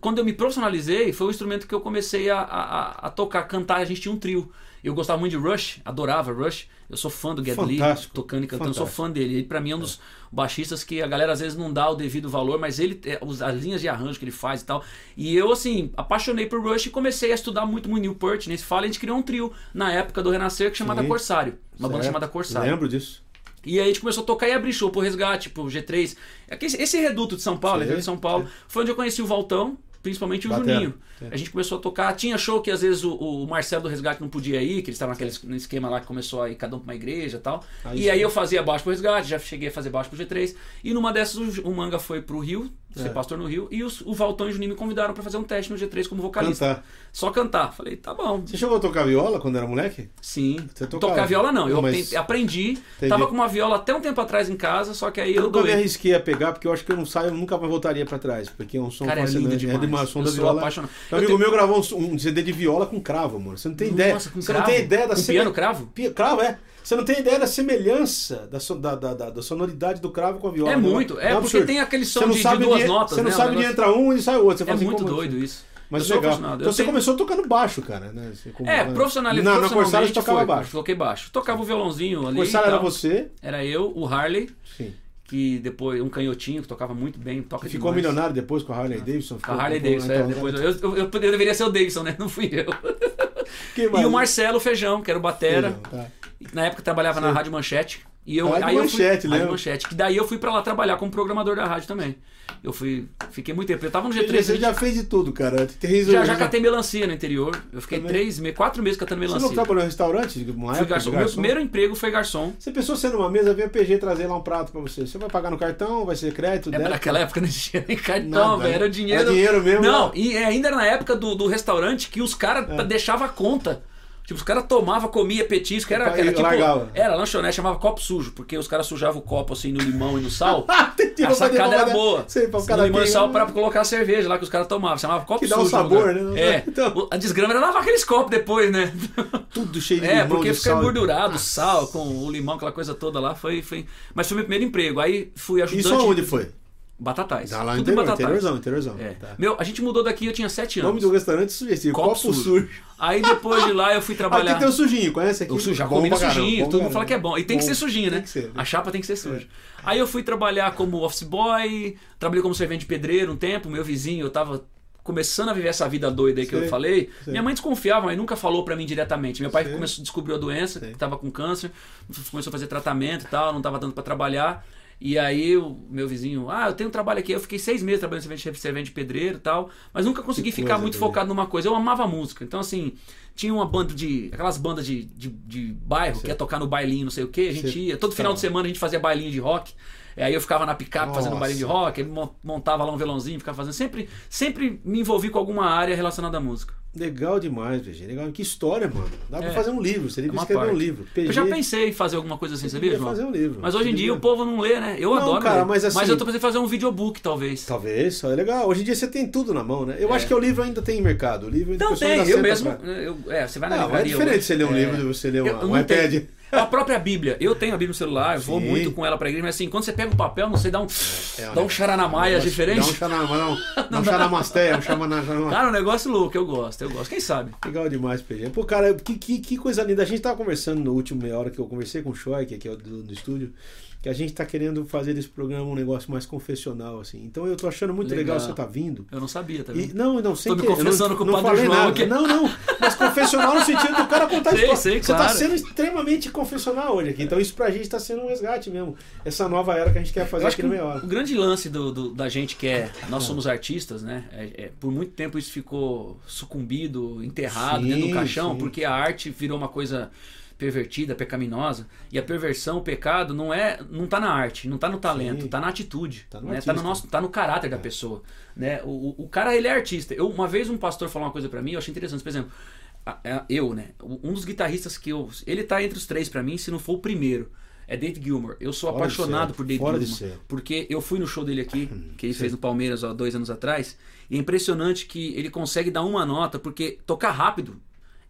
[SPEAKER 2] Quando eu me profissionalizei, foi o instrumento que eu comecei a, a, a tocar, cantar. A gente tinha um trio. Eu gostava muito de Rush, adorava Rush. Eu sou fã do Get Lee, tocando e cantando, sou fã dele. Ele, pra mim, é um dos baixistas que a galera às vezes não dá o devido valor, mas ele, é, as linhas de arranjo que ele faz e tal. E eu, assim, apaixonei por Rush e comecei a estudar muito muito Newport. Nesse fala, a gente criou um trio na época do Renascer que chamada
[SPEAKER 1] Sim.
[SPEAKER 2] Corsário. Uma banda
[SPEAKER 1] Certo.
[SPEAKER 2] chamada Corsário.
[SPEAKER 1] Lembro disso.
[SPEAKER 2] E aí a gente começou a tocar e abrir show pro Resgate, pro G3. Aqui, Esse reduto de São Paulo, evento de São Paulo, foi onde eu conheci o Valtão, principalmente o
[SPEAKER 1] Batera.
[SPEAKER 2] Juninho.
[SPEAKER 1] É.
[SPEAKER 2] A gente começou a tocar. Tinha show que às vezes o, o Marcelo do Resgate não podia ir, que eles estavam naquele no esquema lá que começou a ir cada um pra uma igreja e tal.
[SPEAKER 1] Aí
[SPEAKER 2] e
[SPEAKER 1] sim.
[SPEAKER 2] aí eu fazia baixo pro Resgate, já cheguei a fazer baixo pro G3. E numa dessas o, o Manga foi pro Rio, ser
[SPEAKER 1] É.
[SPEAKER 2] pastor no Rio, e os- o Valtão e o Juninho me convidaram pra fazer um teste no G3 como vocalista.
[SPEAKER 1] Cantar.
[SPEAKER 2] Só cantar. Falei, tá bom.
[SPEAKER 1] Você chegou a tocar viola quando era moleque?
[SPEAKER 2] Sim.
[SPEAKER 1] Você tocava?
[SPEAKER 2] Tocar viola não. Eu
[SPEAKER 1] Não, mas-
[SPEAKER 2] aprendi.
[SPEAKER 1] Entendi.
[SPEAKER 2] Tava com uma viola até um tempo atrás em casa, só que aí
[SPEAKER 1] Eu
[SPEAKER 2] eu
[SPEAKER 1] nunca me arrisquei a pegar, porque eu acho que eu não saio, eu nunca mais voltaria pra trás, porque é um som
[SPEAKER 2] Cara, é
[SPEAKER 1] fascinante.
[SPEAKER 2] lindo demais.
[SPEAKER 1] É o som
[SPEAKER 2] Eu
[SPEAKER 1] da viola.
[SPEAKER 2] apaixonado.
[SPEAKER 1] Um
[SPEAKER 2] Eu
[SPEAKER 1] amigo
[SPEAKER 2] tenho-
[SPEAKER 1] meu gravou um, um CD de viola com cravo, mano. Você não tem ideia.
[SPEAKER 2] Nossa, com
[SPEAKER 1] Você
[SPEAKER 2] cravo?
[SPEAKER 1] não tem ideia da
[SPEAKER 2] Com piano cravo?
[SPEAKER 1] Cravo, é. Você não tem ideia da semelhança da, da, da, da- da sonoridade do cravo com a viola.
[SPEAKER 2] É
[SPEAKER 1] né?
[SPEAKER 2] muito. É
[SPEAKER 1] um
[SPEAKER 2] porque tem aquele som de- de duas notas,
[SPEAKER 1] Você não
[SPEAKER 2] né,
[SPEAKER 1] sabe onde
[SPEAKER 2] negócio-
[SPEAKER 1] entra um e sai o outro. Você
[SPEAKER 2] É
[SPEAKER 1] assim,
[SPEAKER 2] muito doido isso.
[SPEAKER 1] Mas
[SPEAKER 2] eu
[SPEAKER 1] legal. Então
[SPEAKER 2] Eu
[SPEAKER 1] você
[SPEAKER 2] tenho-
[SPEAKER 1] começou tocando baixo, cara, né? Como-
[SPEAKER 2] É, profissional,
[SPEAKER 1] Na, na Corsário você tocava
[SPEAKER 2] foi,
[SPEAKER 1] baixo.
[SPEAKER 2] Toquei baixo. Tocava o violãozinho ali.
[SPEAKER 1] Corsário era você?
[SPEAKER 2] Era eu, o Harley,
[SPEAKER 1] Sim.
[SPEAKER 2] que depois, um canhotinho que tocava muito bem, toca
[SPEAKER 1] Ficou
[SPEAKER 2] demais.
[SPEAKER 1] milionário depois com a Harley Davidson?
[SPEAKER 2] Com a Harley Davidson, é,
[SPEAKER 1] então,
[SPEAKER 2] depois eu, eu, eu, eu deveria ser o Davidson, né? Não fui eu. E o Marcelo Feijão, que era o Batera.
[SPEAKER 1] Tá.
[SPEAKER 2] E Na época trabalhava na
[SPEAKER 1] Sim.
[SPEAKER 2] Rádio Manchete. E eu,
[SPEAKER 1] Rádio
[SPEAKER 2] aí eu
[SPEAKER 1] Manchete,
[SPEAKER 2] fui, Rádio
[SPEAKER 1] lembro.
[SPEAKER 2] Manchete. Que daí eu fui pra lá trabalhar como programador da rádio também. Eu fui, fiquei muito tempo. Eu tava no G3.
[SPEAKER 1] Você já fez de tudo, cara.
[SPEAKER 2] Já, já catei melancia no interior. Eu fiquei
[SPEAKER 1] Também.
[SPEAKER 2] três, quatro meses catando
[SPEAKER 1] Você
[SPEAKER 2] melancia.
[SPEAKER 1] não trabalhou em restaurante? Uma
[SPEAKER 2] Fui
[SPEAKER 1] época
[SPEAKER 2] garçom. Meu primeiro emprego foi garçom.
[SPEAKER 1] Você pensou ser numa mesa, vem a PG trazer lá um prato pra você. Você vai pagar no cartão, vai ser crédito,
[SPEAKER 2] É, naquela época não existia nem cartão, velho.
[SPEAKER 1] né?
[SPEAKER 2] Era dinheiro.
[SPEAKER 1] Era dinheiro mesmo,
[SPEAKER 2] Não,
[SPEAKER 1] né?
[SPEAKER 2] e ainda era na época do, do restaurante que os caras
[SPEAKER 1] É.
[SPEAKER 2] deixavam a conta. Tipo, os caras tomavam, comia petisco, era, era tipo.
[SPEAKER 1] largava.
[SPEAKER 2] Era lanchonete, chamava copo sujo, porque os caras sujavam o copo assim no limão e no sal.
[SPEAKER 1] Tirou
[SPEAKER 2] a sacada era boa.
[SPEAKER 1] Sei, pra
[SPEAKER 2] no limão e sal pra colocar a cerveja lá que os caras tomavam. Chamava copo
[SPEAKER 1] Que dá
[SPEAKER 2] sujo.
[SPEAKER 1] um sabor,
[SPEAKER 2] no lugar.
[SPEAKER 1] né?
[SPEAKER 2] É.
[SPEAKER 1] Então-
[SPEAKER 2] A desgrama era lavar aqueles copos depois, né?
[SPEAKER 1] Tudo cheio de
[SPEAKER 2] É,
[SPEAKER 1] limão,
[SPEAKER 2] porque
[SPEAKER 1] de
[SPEAKER 2] fica engordurado, sal, com o limão, aquela coisa toda lá. Foi, foi... Mas foi meu primeiro emprego. Aí fui ajudante.
[SPEAKER 1] Isso aonde foi?
[SPEAKER 2] Batatais.
[SPEAKER 1] Ah, lá no
[SPEAKER 2] Tudo em
[SPEAKER 1] interior,
[SPEAKER 2] Batatais.
[SPEAKER 1] interiorzão, interiorzão.
[SPEAKER 2] É.
[SPEAKER 1] Tá.
[SPEAKER 2] Meu, a gente mudou daqui, eu tinha 7
[SPEAKER 1] O nome
[SPEAKER 2] anos.
[SPEAKER 1] do restaurante sugestivo,
[SPEAKER 2] Copo
[SPEAKER 1] copo,
[SPEAKER 2] sujo.
[SPEAKER 1] sujo.
[SPEAKER 2] Aí depois de lá eu fui trabalhar.
[SPEAKER 1] Aqui tem o sujinho, conhece aqui?
[SPEAKER 2] O sujo, já
[SPEAKER 1] caramba,
[SPEAKER 2] sujinho, todo mundo fala que é bom. E tem que
[SPEAKER 1] Bom,
[SPEAKER 2] ser sujinho, né?
[SPEAKER 1] Tem que ser.
[SPEAKER 2] A chapa tem que ser
[SPEAKER 1] É.
[SPEAKER 2] suja. Aí eu fui trabalhar como office boy, trabalhei como servente pedreiro um tempo, meu vizinho, eu tava começando a viver essa vida doida aí que
[SPEAKER 1] Sei,
[SPEAKER 2] eu falei.
[SPEAKER 1] sei.
[SPEAKER 2] Minha mãe desconfiava, mas nunca falou pra mim diretamente. Meu pai
[SPEAKER 1] Sei.
[SPEAKER 2] começou, descobriu a doença,
[SPEAKER 1] Sei.
[SPEAKER 2] que tava com câncer, começou a fazer tratamento e tal, não tava dando pra trabalhar. E aí o meu vizinho, ah, eu tenho um trabalho aqui. Eu fiquei seis meses trabalhando servente, servente pedreiro e tal, mas nunca consegui
[SPEAKER 1] Que
[SPEAKER 2] ficar muito focado numa coisa. Eu amava música. Então, assim, tinha uma banda de. aquelas bandas de, de, de bairro, que ia tocar no bailinho, não sei o quê. A gente ia. Todo final
[SPEAKER 1] Tá.
[SPEAKER 2] de semana a gente fazia bailinho de rock. Aí eu ficava na picape fazendo bailinho de rock, mon- montava lá um violãozinho, ficava fazendo. Sempre, sempre me envolvi com alguma área relacionada à música.
[SPEAKER 1] Legal demais, PG. Legal. Que história, mano. Dá pra
[SPEAKER 2] É.
[SPEAKER 1] fazer um livro. Você
[SPEAKER 2] É
[SPEAKER 1] devia
[SPEAKER 2] uma
[SPEAKER 1] escrever um
[SPEAKER 2] parte.
[SPEAKER 1] livro. PG,
[SPEAKER 2] Eu já pensei em fazer alguma coisa assim, sabia, João?
[SPEAKER 1] fazer um livro.
[SPEAKER 2] Mas hoje em dia o povo não lê, né? Eu
[SPEAKER 1] Não,
[SPEAKER 2] adoro
[SPEAKER 1] cara, mas assim-
[SPEAKER 2] eu tô pensando em fazer um videobook, talvez.
[SPEAKER 1] Talvez, só é legal. Hoje em dia você tem tudo na mão, né? Eu acho que o livro ainda tem mercado. O livro
[SPEAKER 2] Não, tem, eu mesmo.
[SPEAKER 1] pra-
[SPEAKER 2] eu- é, você vai na
[SPEAKER 1] Não, é
[SPEAKER 2] livraria
[SPEAKER 1] diferente
[SPEAKER 2] hoje.
[SPEAKER 1] você ler um
[SPEAKER 2] É.
[SPEAKER 1] livro do você ler uma-
[SPEAKER 2] eu
[SPEAKER 1] um iPad.
[SPEAKER 2] tenho. A própria Bíblia. Eu tenho a Bíblia no celular, eu vou
[SPEAKER 1] Sim.
[SPEAKER 2] muito com ela pra igreja, mas assim, quando você pega o papel, não sei, dá um,
[SPEAKER 1] É,
[SPEAKER 2] dá um charanamaia
[SPEAKER 1] Dá
[SPEAKER 2] diferente.
[SPEAKER 1] um xanamá, não. Dá um xanamasté, um xamaná.
[SPEAKER 2] Cara, um negócio louco, eu gosto, eu gosto. Quem sabe?
[SPEAKER 1] Legal demais, PG. Pô, cara, que, que, que coisa linda. A gente tava conversando no último meia hora que eu conversei com o Choi, que aqui é o do, do estúdio, que a gente tá querendo fazer desse programa um negócio mais confessional, assim. Então eu tô achando muito legal,
[SPEAKER 2] Legal.
[SPEAKER 1] você tá vindo.
[SPEAKER 2] Eu não sabia, tá
[SPEAKER 1] E,
[SPEAKER 2] vendo?
[SPEAKER 1] não, não, sem
[SPEAKER 2] Tô me
[SPEAKER 1] que- eu
[SPEAKER 2] confessando
[SPEAKER 1] não,
[SPEAKER 2] com o
[SPEAKER 1] não
[SPEAKER 2] Padre
[SPEAKER 1] falei
[SPEAKER 2] João
[SPEAKER 1] nada.
[SPEAKER 2] aqui.
[SPEAKER 1] Não, não. Mas confessional no sentido do cara contar
[SPEAKER 2] Sei,
[SPEAKER 1] história.
[SPEAKER 2] sei,
[SPEAKER 1] Você tá
[SPEAKER 2] claro.
[SPEAKER 1] sendo extremamente confessional hoje aqui. Então isso pra gente tá sendo um resgate mesmo. Essa nova era que a gente quer fazer aqui
[SPEAKER 2] que
[SPEAKER 1] no meia hora.
[SPEAKER 2] o, o grande lance do, do- da gente que é. Nós somos artistas, né? É- é, por muito tempo isso ficou sucumbido, enterrado
[SPEAKER 1] Sim,
[SPEAKER 2] dentro do caixão,
[SPEAKER 1] sim.
[SPEAKER 2] porque a arte virou uma coisa pervertida, pecaminosa. E a perversão, o pecado, não é, não tá na arte, não tá no talento,
[SPEAKER 1] Sim.
[SPEAKER 2] tá na atitude,
[SPEAKER 1] Tá no
[SPEAKER 2] né? tá no nosso, tá no caráter da pessoa, né? O, o- cara ele é artista. Eu uma vez um pastor falou uma coisa pra mim, eu achei interessante, por exemplo, a- eu, né? Um dos guitarristas que eu, ele tá entre os três pra mim, se não for o primeiro. É Dave Gilmour. Eu sou
[SPEAKER 1] Fora
[SPEAKER 2] apaixonado por Dave
[SPEAKER 1] Fora
[SPEAKER 2] Gilmour. Porque eu fui no show dele aqui, que ele
[SPEAKER 1] Sim.
[SPEAKER 2] fez no Palmeiras há dois anos atrás. E é impressionante que ele consegue dar uma nota, porque tocar rápido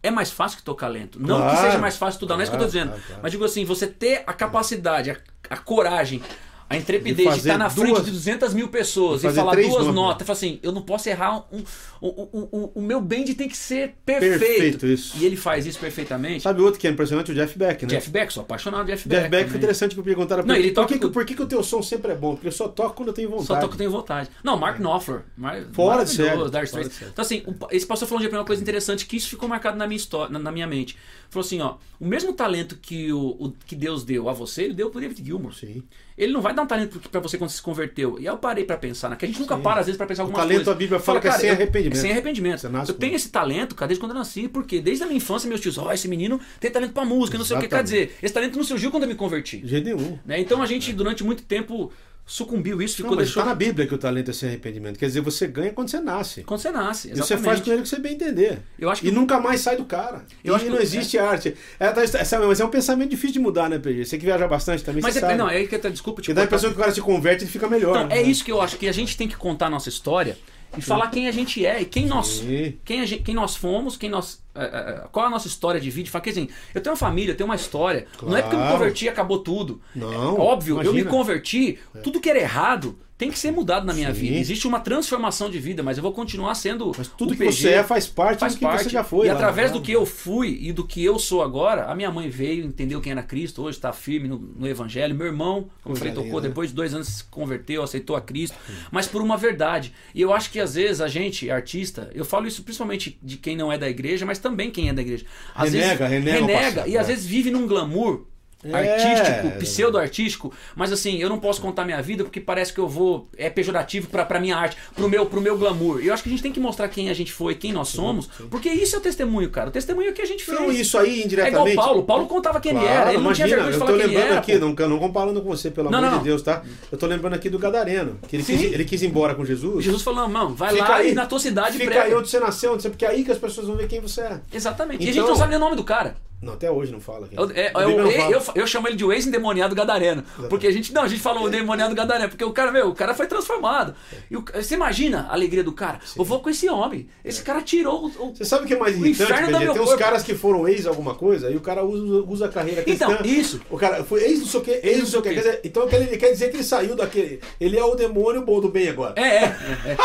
[SPEAKER 2] é mais fácil que tocar lento. Não que
[SPEAKER 1] Claro.
[SPEAKER 2] seja mais fácil estudar, não é isso que eu tô dizendo. Mas digo assim, você ter a capacidade, a, a coragem, a intrepidez de,
[SPEAKER 1] fazer
[SPEAKER 2] estar na frente
[SPEAKER 1] duas-
[SPEAKER 2] de 200 mil pessoas
[SPEAKER 1] de
[SPEAKER 2] e falar duas
[SPEAKER 1] notas.
[SPEAKER 2] notas. Assim, eu não posso errar um. O, o, o, meu band tem que ser perfeito.
[SPEAKER 1] Perfeito, isso.
[SPEAKER 2] E ele faz isso perfeitamente.
[SPEAKER 1] Sabe outro que é impressionante? O Jeff Beck, né?
[SPEAKER 2] Jeff Beck, sou apaixonado por Jeff
[SPEAKER 1] Jeff
[SPEAKER 2] Beck.
[SPEAKER 1] Beck foi
[SPEAKER 2] também.
[SPEAKER 1] interessante que eu perguntaram
[SPEAKER 2] Não, ele
[SPEAKER 1] por,
[SPEAKER 2] toca
[SPEAKER 1] que, que-
[SPEAKER 2] tudo.
[SPEAKER 1] por que, que o teu som sempre é bom? Porque eu só toco quando eu tenho vontade.
[SPEAKER 2] Só toco que eu tenho vontade. Não, Mark Knopfler. Mar...
[SPEAKER 1] Fora de
[SPEAKER 2] Dire Straits.
[SPEAKER 1] de série.
[SPEAKER 2] Então, assim, esse pastor falou de uma coisa interessante que isso ficou marcado na minha história, na, na minha mente. Falou assim, ó, o mesmo talento que, o, o- que Deus deu a você, ele deu pro David Gilmour.
[SPEAKER 1] Sim.
[SPEAKER 2] Ele não vai dar um talento pra você quando você se converteu. E aí eu parei pra pensar, né? Que a gente nunca
[SPEAKER 1] Sim.
[SPEAKER 2] para, às vezes, pra pensar algumas
[SPEAKER 1] talento,
[SPEAKER 2] coisas.
[SPEAKER 1] a Bíblia fala que é sem arrependimento.
[SPEAKER 2] É sem arrependimento.
[SPEAKER 1] Você nasce
[SPEAKER 2] Eu
[SPEAKER 1] com
[SPEAKER 2] tenho esse talento, cara, desde quando eu nasci, porque desde a minha infância meus tios, ó, esse menino tem talento pra música, não sei o que. Quer
[SPEAKER 1] Exatamente.
[SPEAKER 2] dizer, esse talento não surgiu quando eu me converti.
[SPEAKER 1] Nenhum.
[SPEAKER 2] Né? Então a gente, durante muito tempo, sucumbiu isso, ficou
[SPEAKER 1] Não, mas
[SPEAKER 2] deixou.
[SPEAKER 1] tá na Bíblia que o talento é sem arrependimento. Quer dizer, você ganha quando você nasce.
[SPEAKER 2] Quando você nasce.
[SPEAKER 1] E
[SPEAKER 2] Exatamente.
[SPEAKER 1] você faz com ele que você bem entender.
[SPEAKER 2] Eu acho que-
[SPEAKER 1] E nunca mais sai do cara.
[SPEAKER 2] Eu
[SPEAKER 1] e
[SPEAKER 2] acho que-
[SPEAKER 1] não existe arte. É, tá- sabe, mas é um pensamento difícil de mudar, né, PG? Você que viaja bastante também,
[SPEAKER 2] Mas é,
[SPEAKER 1] sabe.
[SPEAKER 2] não, é que eu desculpa te
[SPEAKER 1] Porque dá a impressão que o cara se converte e fica melhor.
[SPEAKER 2] Então,
[SPEAKER 1] né?
[SPEAKER 2] é isso que eu acho que a gente tem que contar a nossa história e falar quem a gente é e quem nós, quem, a gente- quem nós fomos, quem nós, é, é, qual a nossa história de vida. Fala que assim, eu tenho uma família, eu tenho uma história. Não é porque eu me
[SPEAKER 1] Claro.
[SPEAKER 2] converti acabou tudo.
[SPEAKER 1] Não,
[SPEAKER 2] É óbvio, eu me
[SPEAKER 1] imagina. É.
[SPEAKER 2] converti, tudo que era errado tem que ser mudado na minha
[SPEAKER 1] Sim.
[SPEAKER 2] vida. Existe uma transformação de vida, mas eu vou continuar sendo
[SPEAKER 1] Mas tudo
[SPEAKER 2] o
[SPEAKER 1] que você é faz parte
[SPEAKER 2] faz
[SPEAKER 1] do que
[SPEAKER 2] parte.
[SPEAKER 1] você já foi.
[SPEAKER 2] e
[SPEAKER 1] lá,
[SPEAKER 2] através
[SPEAKER 1] né?
[SPEAKER 2] do que eu fui e do que eu sou agora, a minha mãe veio, entendeu quem era Cristo, hoje está firme no, no Evangelho. Meu irmão, como eu falei, tocou depois de dois anos se converteu, aceitou a Cristo, mas por uma verdade. E eu acho que às vezes a gente, artista, eu falo isso principalmente de quem não é da igreja, mas também quem é da igreja. Às
[SPEAKER 1] Renega,
[SPEAKER 2] vezes,
[SPEAKER 1] renega
[SPEAKER 2] renega e às
[SPEAKER 1] é.
[SPEAKER 2] vezes vive num glamour.
[SPEAKER 1] É.
[SPEAKER 2] Artístico, pseudo-artístico, mas assim, eu não posso contar minha vida porque parece que eu vou. É pejorativo pra, pra minha arte, pro meu, pro meu glamour. E eu acho que a gente tem que mostrar quem a gente foi, quem nós somos, porque isso é o testemunho, cara. O testemunho é que a gente fez.
[SPEAKER 1] Não, isso aí
[SPEAKER 2] é
[SPEAKER 1] indiretamente.
[SPEAKER 2] igual o Paulo. Paulo contava quem ele era. Ele não tinha vergonha de
[SPEAKER 1] eu
[SPEAKER 2] falar
[SPEAKER 1] tô
[SPEAKER 2] quem ele
[SPEAKER 1] lembrando
[SPEAKER 2] era.
[SPEAKER 1] aqui, não, não comparando com você, pelo
[SPEAKER 2] Não,
[SPEAKER 1] amor
[SPEAKER 2] não,
[SPEAKER 1] de. Deus, tá? Eu tô lembrando aqui do Gadareno, que ele, quis, ele quis ir embora com Jesus.
[SPEAKER 2] Jesus falou: não, vai
[SPEAKER 1] Fica
[SPEAKER 2] lá
[SPEAKER 1] aí,
[SPEAKER 2] e na tua cidade
[SPEAKER 1] Fica
[SPEAKER 2] prega.
[SPEAKER 1] aí onde você nasceu, onde você, porque é aí que as pessoas vão ver quem você é.
[SPEAKER 2] Exatamente. e a
[SPEAKER 1] Então-
[SPEAKER 2] gente não sabe nem o nome do cara.
[SPEAKER 1] Não, até hoje não fala.
[SPEAKER 2] Eu, é, eu,
[SPEAKER 1] não
[SPEAKER 2] eu,
[SPEAKER 1] fala.
[SPEAKER 2] eu, eu chamo ele de o ex-endemoniado gadareno. Porque a gente. Não, a gente fala o endemoniado gadareno. Porque o cara, meu, o cara foi transformado. E o- você imagina a alegria do cara? Eu vou com esse homem. Esse cara tirou o.
[SPEAKER 1] Você sabe o que é mais irritante, Tem uns
[SPEAKER 2] corpo.
[SPEAKER 1] caras que foram ex alguma coisa e o cara usa, usa a carreira cristã.
[SPEAKER 2] Então, isso.
[SPEAKER 1] O cara foi ex não sei o que, ex não sei o que. Quer dizer, então ele quer dizer que ele saiu daquele. Ele é o demônio bom do bem agora.
[SPEAKER 2] É, é,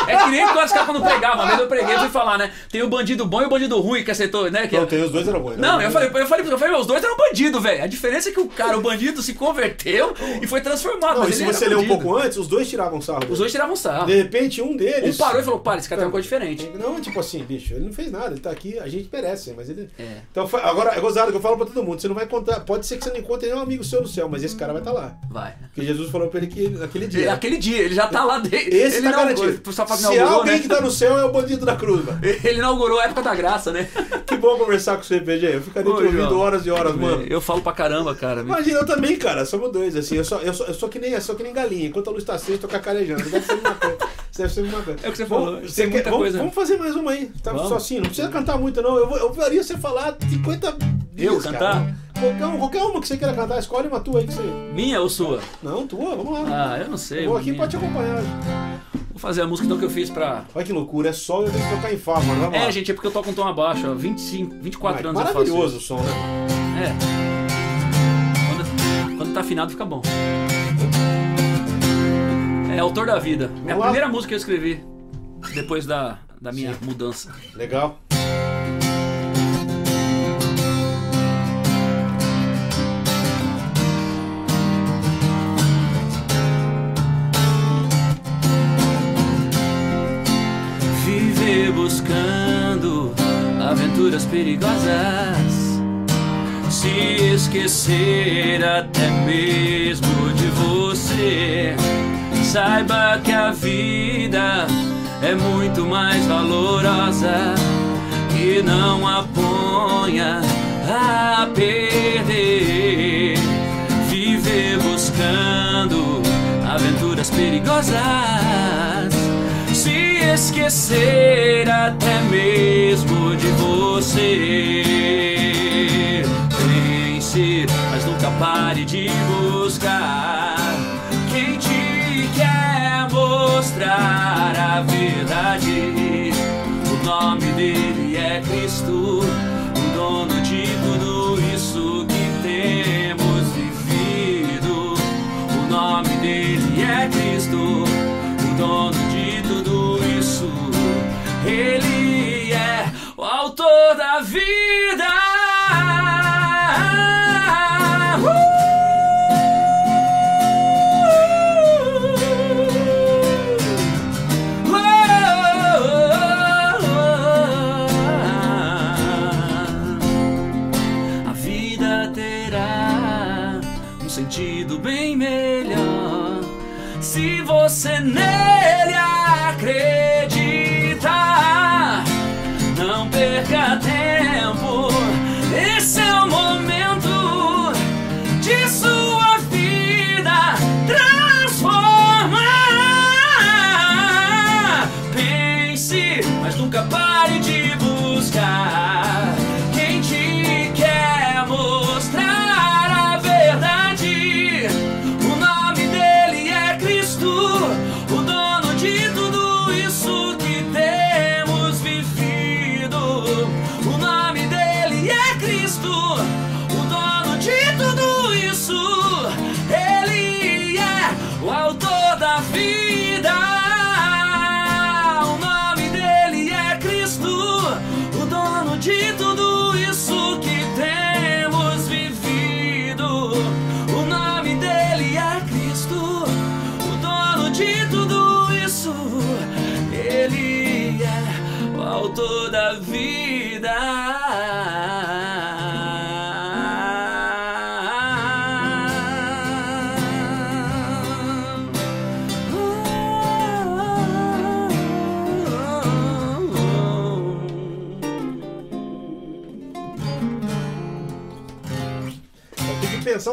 [SPEAKER 2] é. É que nem quando os caras quando pregavam. Vez eu preguei e fui falar, né? Tem o bandido bom e o bandido ruim que aceitou, né? Que
[SPEAKER 1] Não, tem os dois eram bons. né?
[SPEAKER 2] Não, eu falei, eu falei, eu falei, os dois eram bandido, velho. A diferença é que o cara, o bandido, se converteu e foi transformado.
[SPEAKER 1] Não,
[SPEAKER 2] mas
[SPEAKER 1] e se
[SPEAKER 2] ele
[SPEAKER 1] você ler um pouco antes, os dois tiravam sarro.
[SPEAKER 2] Os dois tiravam sarro.
[SPEAKER 1] De repente, um deles.
[SPEAKER 2] Um parou e falou, para, esse cara tem uma coisa diferente.
[SPEAKER 1] Não, tipo assim, bicho, ele não fez nada, ele tá aqui, a gente merece, mas ele.
[SPEAKER 2] É.
[SPEAKER 1] Então, agora, é gozado que eu falo pra todo mundo: você não vai contar, pode ser que você não encontre nenhum amigo seu no céu, mas esse cara vai estar lá.
[SPEAKER 2] Vai.
[SPEAKER 1] Porque Jesus falou pra ele que naquele dia.
[SPEAKER 2] Aquele dia, ele já tá lá dentro.
[SPEAKER 1] Esse
[SPEAKER 2] ele
[SPEAKER 1] tá garantido. Se alguém
[SPEAKER 2] né?
[SPEAKER 1] que tá no céu é o bandido da cruz, mano.
[SPEAKER 2] Ele inaugurou a época da graça, né?
[SPEAKER 1] Que bom conversar com você, PG. Eu ficaria te
[SPEAKER 2] Oi,
[SPEAKER 1] ouvindo
[SPEAKER 2] João.
[SPEAKER 1] horas e horas, mano.
[SPEAKER 2] Eu falo pra caramba, cara.
[SPEAKER 1] Imagina, eu também, cara, somos dois, assim, eu sou, eu sou, eu sou que nem eu sou que nem galinha, enquanto a luz tá acesa, eu tô cacarejando, deve ser uma coisa, deve ser uma coisa.
[SPEAKER 2] É o que você
[SPEAKER 1] Vamos-
[SPEAKER 2] falou,
[SPEAKER 1] você
[SPEAKER 2] tem
[SPEAKER 1] quer- vamos,
[SPEAKER 2] coisa.
[SPEAKER 1] vamos fazer mais uma aí, tá
[SPEAKER 2] Vamos.
[SPEAKER 1] só assim, não precisa cantar muito não, eu, vou- eu faria você falar 50 dias,
[SPEAKER 2] cantar?
[SPEAKER 1] Qualquer, um- qualquer uma que você queira cantar, escolhe uma tua aí que você...
[SPEAKER 2] Minha ou sua?
[SPEAKER 1] Não, tua, vamos lá.
[SPEAKER 2] Ah, eu não sei.
[SPEAKER 1] eu vou aqui
[SPEAKER 2] minha.
[SPEAKER 1] pra te acompanhar.
[SPEAKER 2] Vou fazer a música então que eu fiz pra.
[SPEAKER 1] Olha que loucura, é só eu tenho que tocar em Fá, mano, vamos lá.
[SPEAKER 2] É, gente, é porque eu toco um tom abaixo, ó. 25, 24 anos eu faço
[SPEAKER 1] Maravilhoso o som, né?
[SPEAKER 2] É. Quando, quando tá afinado fica bom. É autor da vida. É a
[SPEAKER 1] lá.
[SPEAKER 2] primeira música que eu escrevi depois da, da minha mudança.
[SPEAKER 1] Legal.
[SPEAKER 2] Viver buscando aventuras perigosas. Se esquecer até mesmo de você. Saiba que a vida é muito mais valorosa. E não a ponha a perder. Viver buscando aventuras perigosas se esquecer até mesmo de você. Pense, mas nunca pare de buscar mostrar a verdade. O nome dele é Cristo, o dono de tudo isso que temos vivido. O nome dele é Cristo, o dono de tudo isso. Ele é o autor da vida.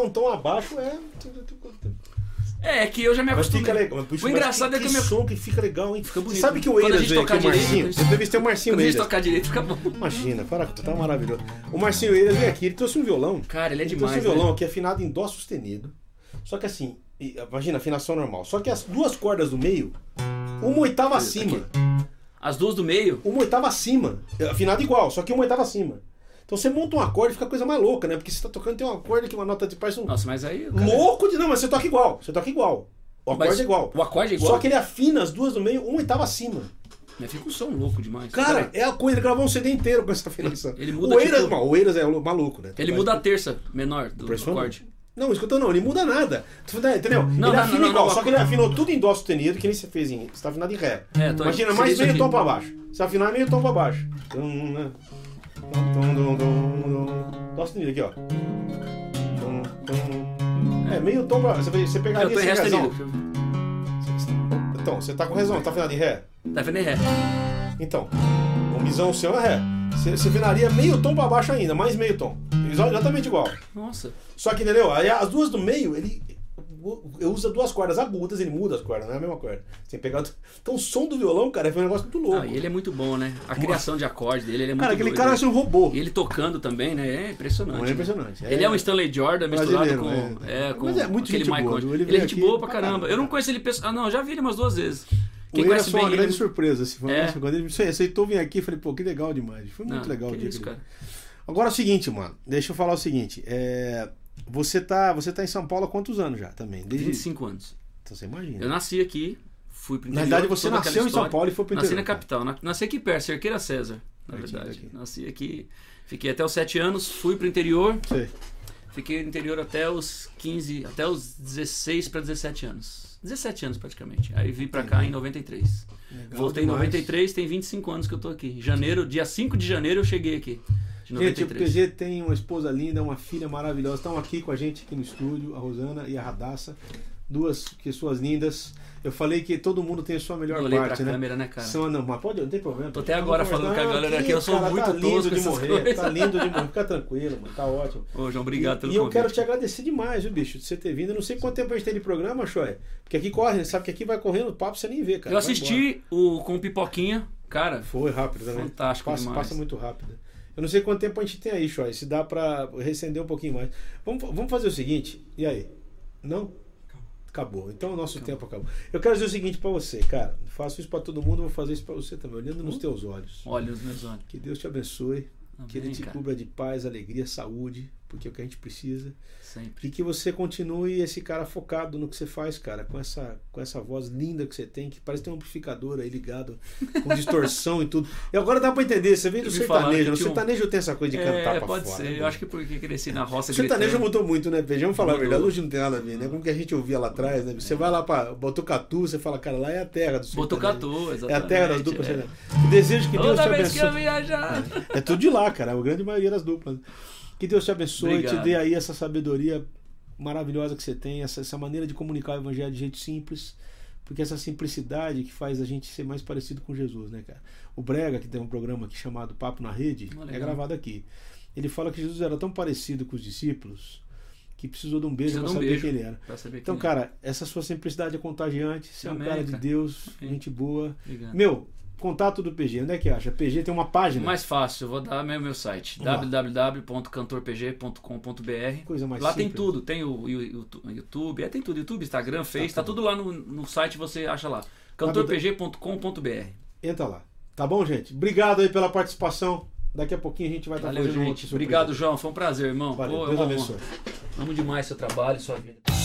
[SPEAKER 2] Um
[SPEAKER 1] tom abaixo é.
[SPEAKER 2] É que eu já me
[SPEAKER 1] Mas
[SPEAKER 2] acostumei.
[SPEAKER 1] fica legal. Puxa,
[SPEAKER 2] O
[SPEAKER 1] mas
[SPEAKER 2] engraçado é que,
[SPEAKER 1] que
[SPEAKER 2] o meu.
[SPEAKER 1] som que fica legal, hein?
[SPEAKER 2] Fica bonito.
[SPEAKER 1] Sabe que o
[SPEAKER 2] Quando
[SPEAKER 1] Eiras veio aqui, o Marcinho.
[SPEAKER 2] quando
[SPEAKER 1] Você deve ter o Marcinho
[SPEAKER 2] Quando a gente
[SPEAKER 1] Eiras.
[SPEAKER 2] tocar direito, fica bom.
[SPEAKER 1] Imagina, para, tá maravilhoso. O Marcinho Eiras veio aqui, ele trouxe um violão.
[SPEAKER 2] Cara, ele é
[SPEAKER 1] Ele
[SPEAKER 2] demais.
[SPEAKER 1] trouxe um violão
[SPEAKER 2] né?
[SPEAKER 1] aqui afinado em Dó sustenido. Só que assim, imagina, afinação normal. Só que as duas cordas do meio, uma oitava acima.
[SPEAKER 2] As duas do meio.
[SPEAKER 1] Uma oitava acima. Afinado igual, só que uma oitava acima. Então você monta um acorde e fica coisa mais louca, né? Porque você tá tocando, tem um acorde que uma nota de parece um.
[SPEAKER 2] Nossa, mas aí. cara-
[SPEAKER 1] Louco de. Não, mas você toca igual. Você toca igual. O acorde
[SPEAKER 2] Mas
[SPEAKER 1] é igual.
[SPEAKER 2] O acorde é igual.
[SPEAKER 1] Só que ele afina as duas do meio, uma oitava acima.
[SPEAKER 2] Mas fica um som louco demais.
[SPEAKER 1] Cara,
[SPEAKER 2] Peraí.
[SPEAKER 1] é a coisa, ele gravou um CD inteiro com essa afinação.
[SPEAKER 2] Ele- ele muda,
[SPEAKER 1] o Eiras,
[SPEAKER 2] tipo-
[SPEAKER 1] o Eiras é maluco, né?
[SPEAKER 2] Ele muda a terça menor do, do acorde.
[SPEAKER 1] Não, escutou não, ele muda nada. Entendeu?
[SPEAKER 2] Não,
[SPEAKER 1] ele
[SPEAKER 2] não,
[SPEAKER 1] afina
[SPEAKER 2] não,
[SPEAKER 1] igual, só que ele afinou tudo em dó sustenido, que nem você fez em. Você tá afinado em ré.
[SPEAKER 2] É,
[SPEAKER 1] Imagina, mais meio tom pra baixo. Se afinar meio tom pra baixo. Tum, né? Tum. Dó sustenido aqui, ó. É, meio tom pra. Você, você pegaria esse
[SPEAKER 2] sustenido.
[SPEAKER 1] Então, você tá com rezão, tá afinado em ré?
[SPEAKER 2] Tá vendo em ré?
[SPEAKER 1] Então, o misão seu é ré. Você, você afinaria meio tom pra baixo ainda, mais meio tom. Exatamente igual.
[SPEAKER 2] Nossa.
[SPEAKER 1] Só que, entendeu? Aí as duas do meio, ele eu usa duas cordas agudas, ele muda as cordas, não é a mesma corda. Sem pegar. Então o som do violão, cara, foi um negócio muito louco.
[SPEAKER 2] Ah, e ele é muito bom, né? A criação de acorde dele, ele é muito
[SPEAKER 1] cara, aquele
[SPEAKER 2] doido,
[SPEAKER 1] cara
[SPEAKER 2] né?
[SPEAKER 1] é um robô.
[SPEAKER 2] E ele tocando também, né? É impressionante.
[SPEAKER 1] Não, é
[SPEAKER 2] né?
[SPEAKER 1] impressionante.
[SPEAKER 2] Ele é um Stanley Jordan misturado com,
[SPEAKER 1] é.
[SPEAKER 2] é. com
[SPEAKER 1] Mas é muito
[SPEAKER 2] aquele Michael.
[SPEAKER 1] boa? Ele
[SPEAKER 2] Ele, é gente boa
[SPEAKER 1] pra
[SPEAKER 2] caramba. Eu não conheço ele pessoalmente. Ah, não, já vi ele umas duas vezes.
[SPEAKER 1] O
[SPEAKER 2] Quem
[SPEAKER 1] Eiras
[SPEAKER 2] conhece
[SPEAKER 1] foi uma grande
[SPEAKER 2] ele...
[SPEAKER 1] surpresa. Assim, foi,
[SPEAKER 2] É.
[SPEAKER 1] quando ele aceitou vir aqui, falei, pô, que legal demais. Foi muito
[SPEAKER 2] Não,
[SPEAKER 1] legal o dia
[SPEAKER 2] isso.
[SPEAKER 1] Agora é o seguinte, mano. Deixa eu falar o seguinte. é, Você, tá, você tá em São Paulo há quantos anos já também? Desde...
[SPEAKER 2] 25 anos.
[SPEAKER 1] Então você imagina.
[SPEAKER 2] Eu nasci aqui, fui pro
[SPEAKER 1] Na
[SPEAKER 2] interior.
[SPEAKER 1] verdade, você nasceu em São. Paulo e foi pro
[SPEAKER 2] Nasci
[SPEAKER 1] interior.
[SPEAKER 2] na capital. na- Nasci aqui perto, Cerqueira César, na
[SPEAKER 1] Pertinho
[SPEAKER 2] verdade.
[SPEAKER 1] daqui.
[SPEAKER 2] Nasci aqui, fiquei até os 7 anos, fui pro interior,
[SPEAKER 1] Sei.
[SPEAKER 2] fiquei no interior até os 15, até os 16 para 17 anos. 17 anos praticamente. Aí vim pra cá em 93.
[SPEAKER 1] Legal
[SPEAKER 2] Voltei em
[SPEAKER 1] demais.
[SPEAKER 2] 93, tem 25 anos que eu tô aqui. Em Janeiro, dia 5 de janeiro eu cheguei aqui.
[SPEAKER 1] Gente, o
[SPEAKER 2] 93.
[SPEAKER 1] PG tem uma esposa linda, uma filha maravilhosa. Estão aqui com a gente aqui no estúdio, a Rosana e a Radassa. Duas pessoas lindas. Eu falei que todo mundo tem a sua melhor
[SPEAKER 2] Eu
[SPEAKER 1] parte, né?
[SPEAKER 2] câmera, né, cara?
[SPEAKER 1] São, não, mas pode, não tem problema.
[SPEAKER 2] Tô até agora falando com a galera aqui, eu sou
[SPEAKER 1] cara,
[SPEAKER 2] muito
[SPEAKER 1] tá lindo de morrer,
[SPEAKER 2] coisas.
[SPEAKER 1] tá lindo de morrer. Fica tranquilo, mano, tá ótimo.
[SPEAKER 2] Ô, João, obrigado
[SPEAKER 1] e,
[SPEAKER 2] pelo
[SPEAKER 1] E eu
[SPEAKER 2] convite.
[SPEAKER 1] quero te agradecer demais, viu, bicho, de você ter vindo. Eu não sei quanto tempo a gente tem de programa, Choé. Porque aqui corre, sabe que aqui vai correndo o papo, você nem vê, cara.
[SPEAKER 2] Eu assisti o com o Pipoquinha, cara.
[SPEAKER 1] Foi rápido também.
[SPEAKER 2] Fantástico
[SPEAKER 1] passa,
[SPEAKER 2] demais.
[SPEAKER 1] passa muito rápido. Eu não sei quanto tempo a gente tem aí, Choy. Se dá pra recender um pouquinho mais. Vamos, vamos fazer o seguinte. E aí? Não? Acabou. Então o nosso tempo acabou. Eu quero dizer o seguinte pra você, cara. Faço isso pra todo mundo, vou fazer isso pra você também, olhando nos teus olhos.
[SPEAKER 2] Olha os meus olhos.
[SPEAKER 1] Que Deus te abençoe. que Ele
[SPEAKER 2] Amém,
[SPEAKER 1] te
[SPEAKER 2] cara.
[SPEAKER 1] cubra de paz, alegria, saúde, porque é o que a gente precisa.
[SPEAKER 2] Sempre.
[SPEAKER 1] E que você continue esse cara focado no que você faz, cara, com essa, com essa voz linda que você tem, que parece ter um amplificador aí ligado, com distorção e tudo. E agora dá pra entender, você veio do sertanejo, no
[SPEAKER 2] um-
[SPEAKER 1] sertanejo tem essa coisa de cantar
[SPEAKER 2] É,
[SPEAKER 1] pra
[SPEAKER 2] pode
[SPEAKER 1] fora.
[SPEAKER 2] ser.
[SPEAKER 1] né?
[SPEAKER 2] Eu acho que porque cresci na roça
[SPEAKER 1] O sertanejo
[SPEAKER 2] gritando.
[SPEAKER 1] mudou muito, né, Vejamos falar a
[SPEAKER 2] Mudou.
[SPEAKER 1] verdade. Hoje não tem nada a ver, né? Como que a gente ouvia lá atrás, né? Você vai lá pra Botucatu, você fala, cara, lá é a terra do sertanejo.
[SPEAKER 2] Botucatu,
[SPEAKER 1] É
[SPEAKER 2] exatamente.
[SPEAKER 1] a terra das duplas.
[SPEAKER 2] é.
[SPEAKER 1] sertanejas. Desejo que Deus te
[SPEAKER 2] Toda vez que eu
[SPEAKER 1] abençoe.
[SPEAKER 2] viajar.
[SPEAKER 1] É tudo de lá, cara. A grande maioria das duplas. Que Deus te abençoe,
[SPEAKER 2] Obrigado.
[SPEAKER 1] te dê aí essa sabedoria maravilhosa que você tem, essa, essa maneira de comunicar o evangelho de jeito simples. Porque essa simplicidade que faz a gente ser mais parecido com Jesus, né, cara? O Brega, que tem um programa aqui chamado Papo na Rede, é gravado aqui. Ele fala que Jesus era tão parecido com os discípulos que precisou de um beijo para
[SPEAKER 2] um
[SPEAKER 1] saber
[SPEAKER 2] beijo.
[SPEAKER 1] quem ele era. Então, cara, essa sua simplicidade é contagiante. Você é um cara de. Deus,
[SPEAKER 2] Amém.
[SPEAKER 1] gente boa.
[SPEAKER 2] Obrigado.
[SPEAKER 1] Meu, contato do PG, onde é que acha? PG tem uma página.
[SPEAKER 2] Mais fácil, eu vou dar meu, meu site www.cantorpg.com.br
[SPEAKER 1] Coisa mais
[SPEAKER 2] Lá tem
[SPEAKER 1] simples.
[SPEAKER 2] tudo, tem o, o- o YouTube, é, tem tudo, YouTube, Instagram, Face, tá,
[SPEAKER 1] tudo.
[SPEAKER 2] tudo lá no, no site, você acha lá. cantorpg.com.br
[SPEAKER 1] Entra lá. Tá bom, gente? Obrigado aí pela participação. Daqui a pouquinho a gente vai estar
[SPEAKER 2] Valeu,
[SPEAKER 1] fazendo um
[SPEAKER 2] gente. Obrigado. João. Foi um prazer, irmão.
[SPEAKER 1] Valeu,
[SPEAKER 2] Pô,
[SPEAKER 1] Deus abençoe.
[SPEAKER 2] Amo demais seu trabalho e sua vida.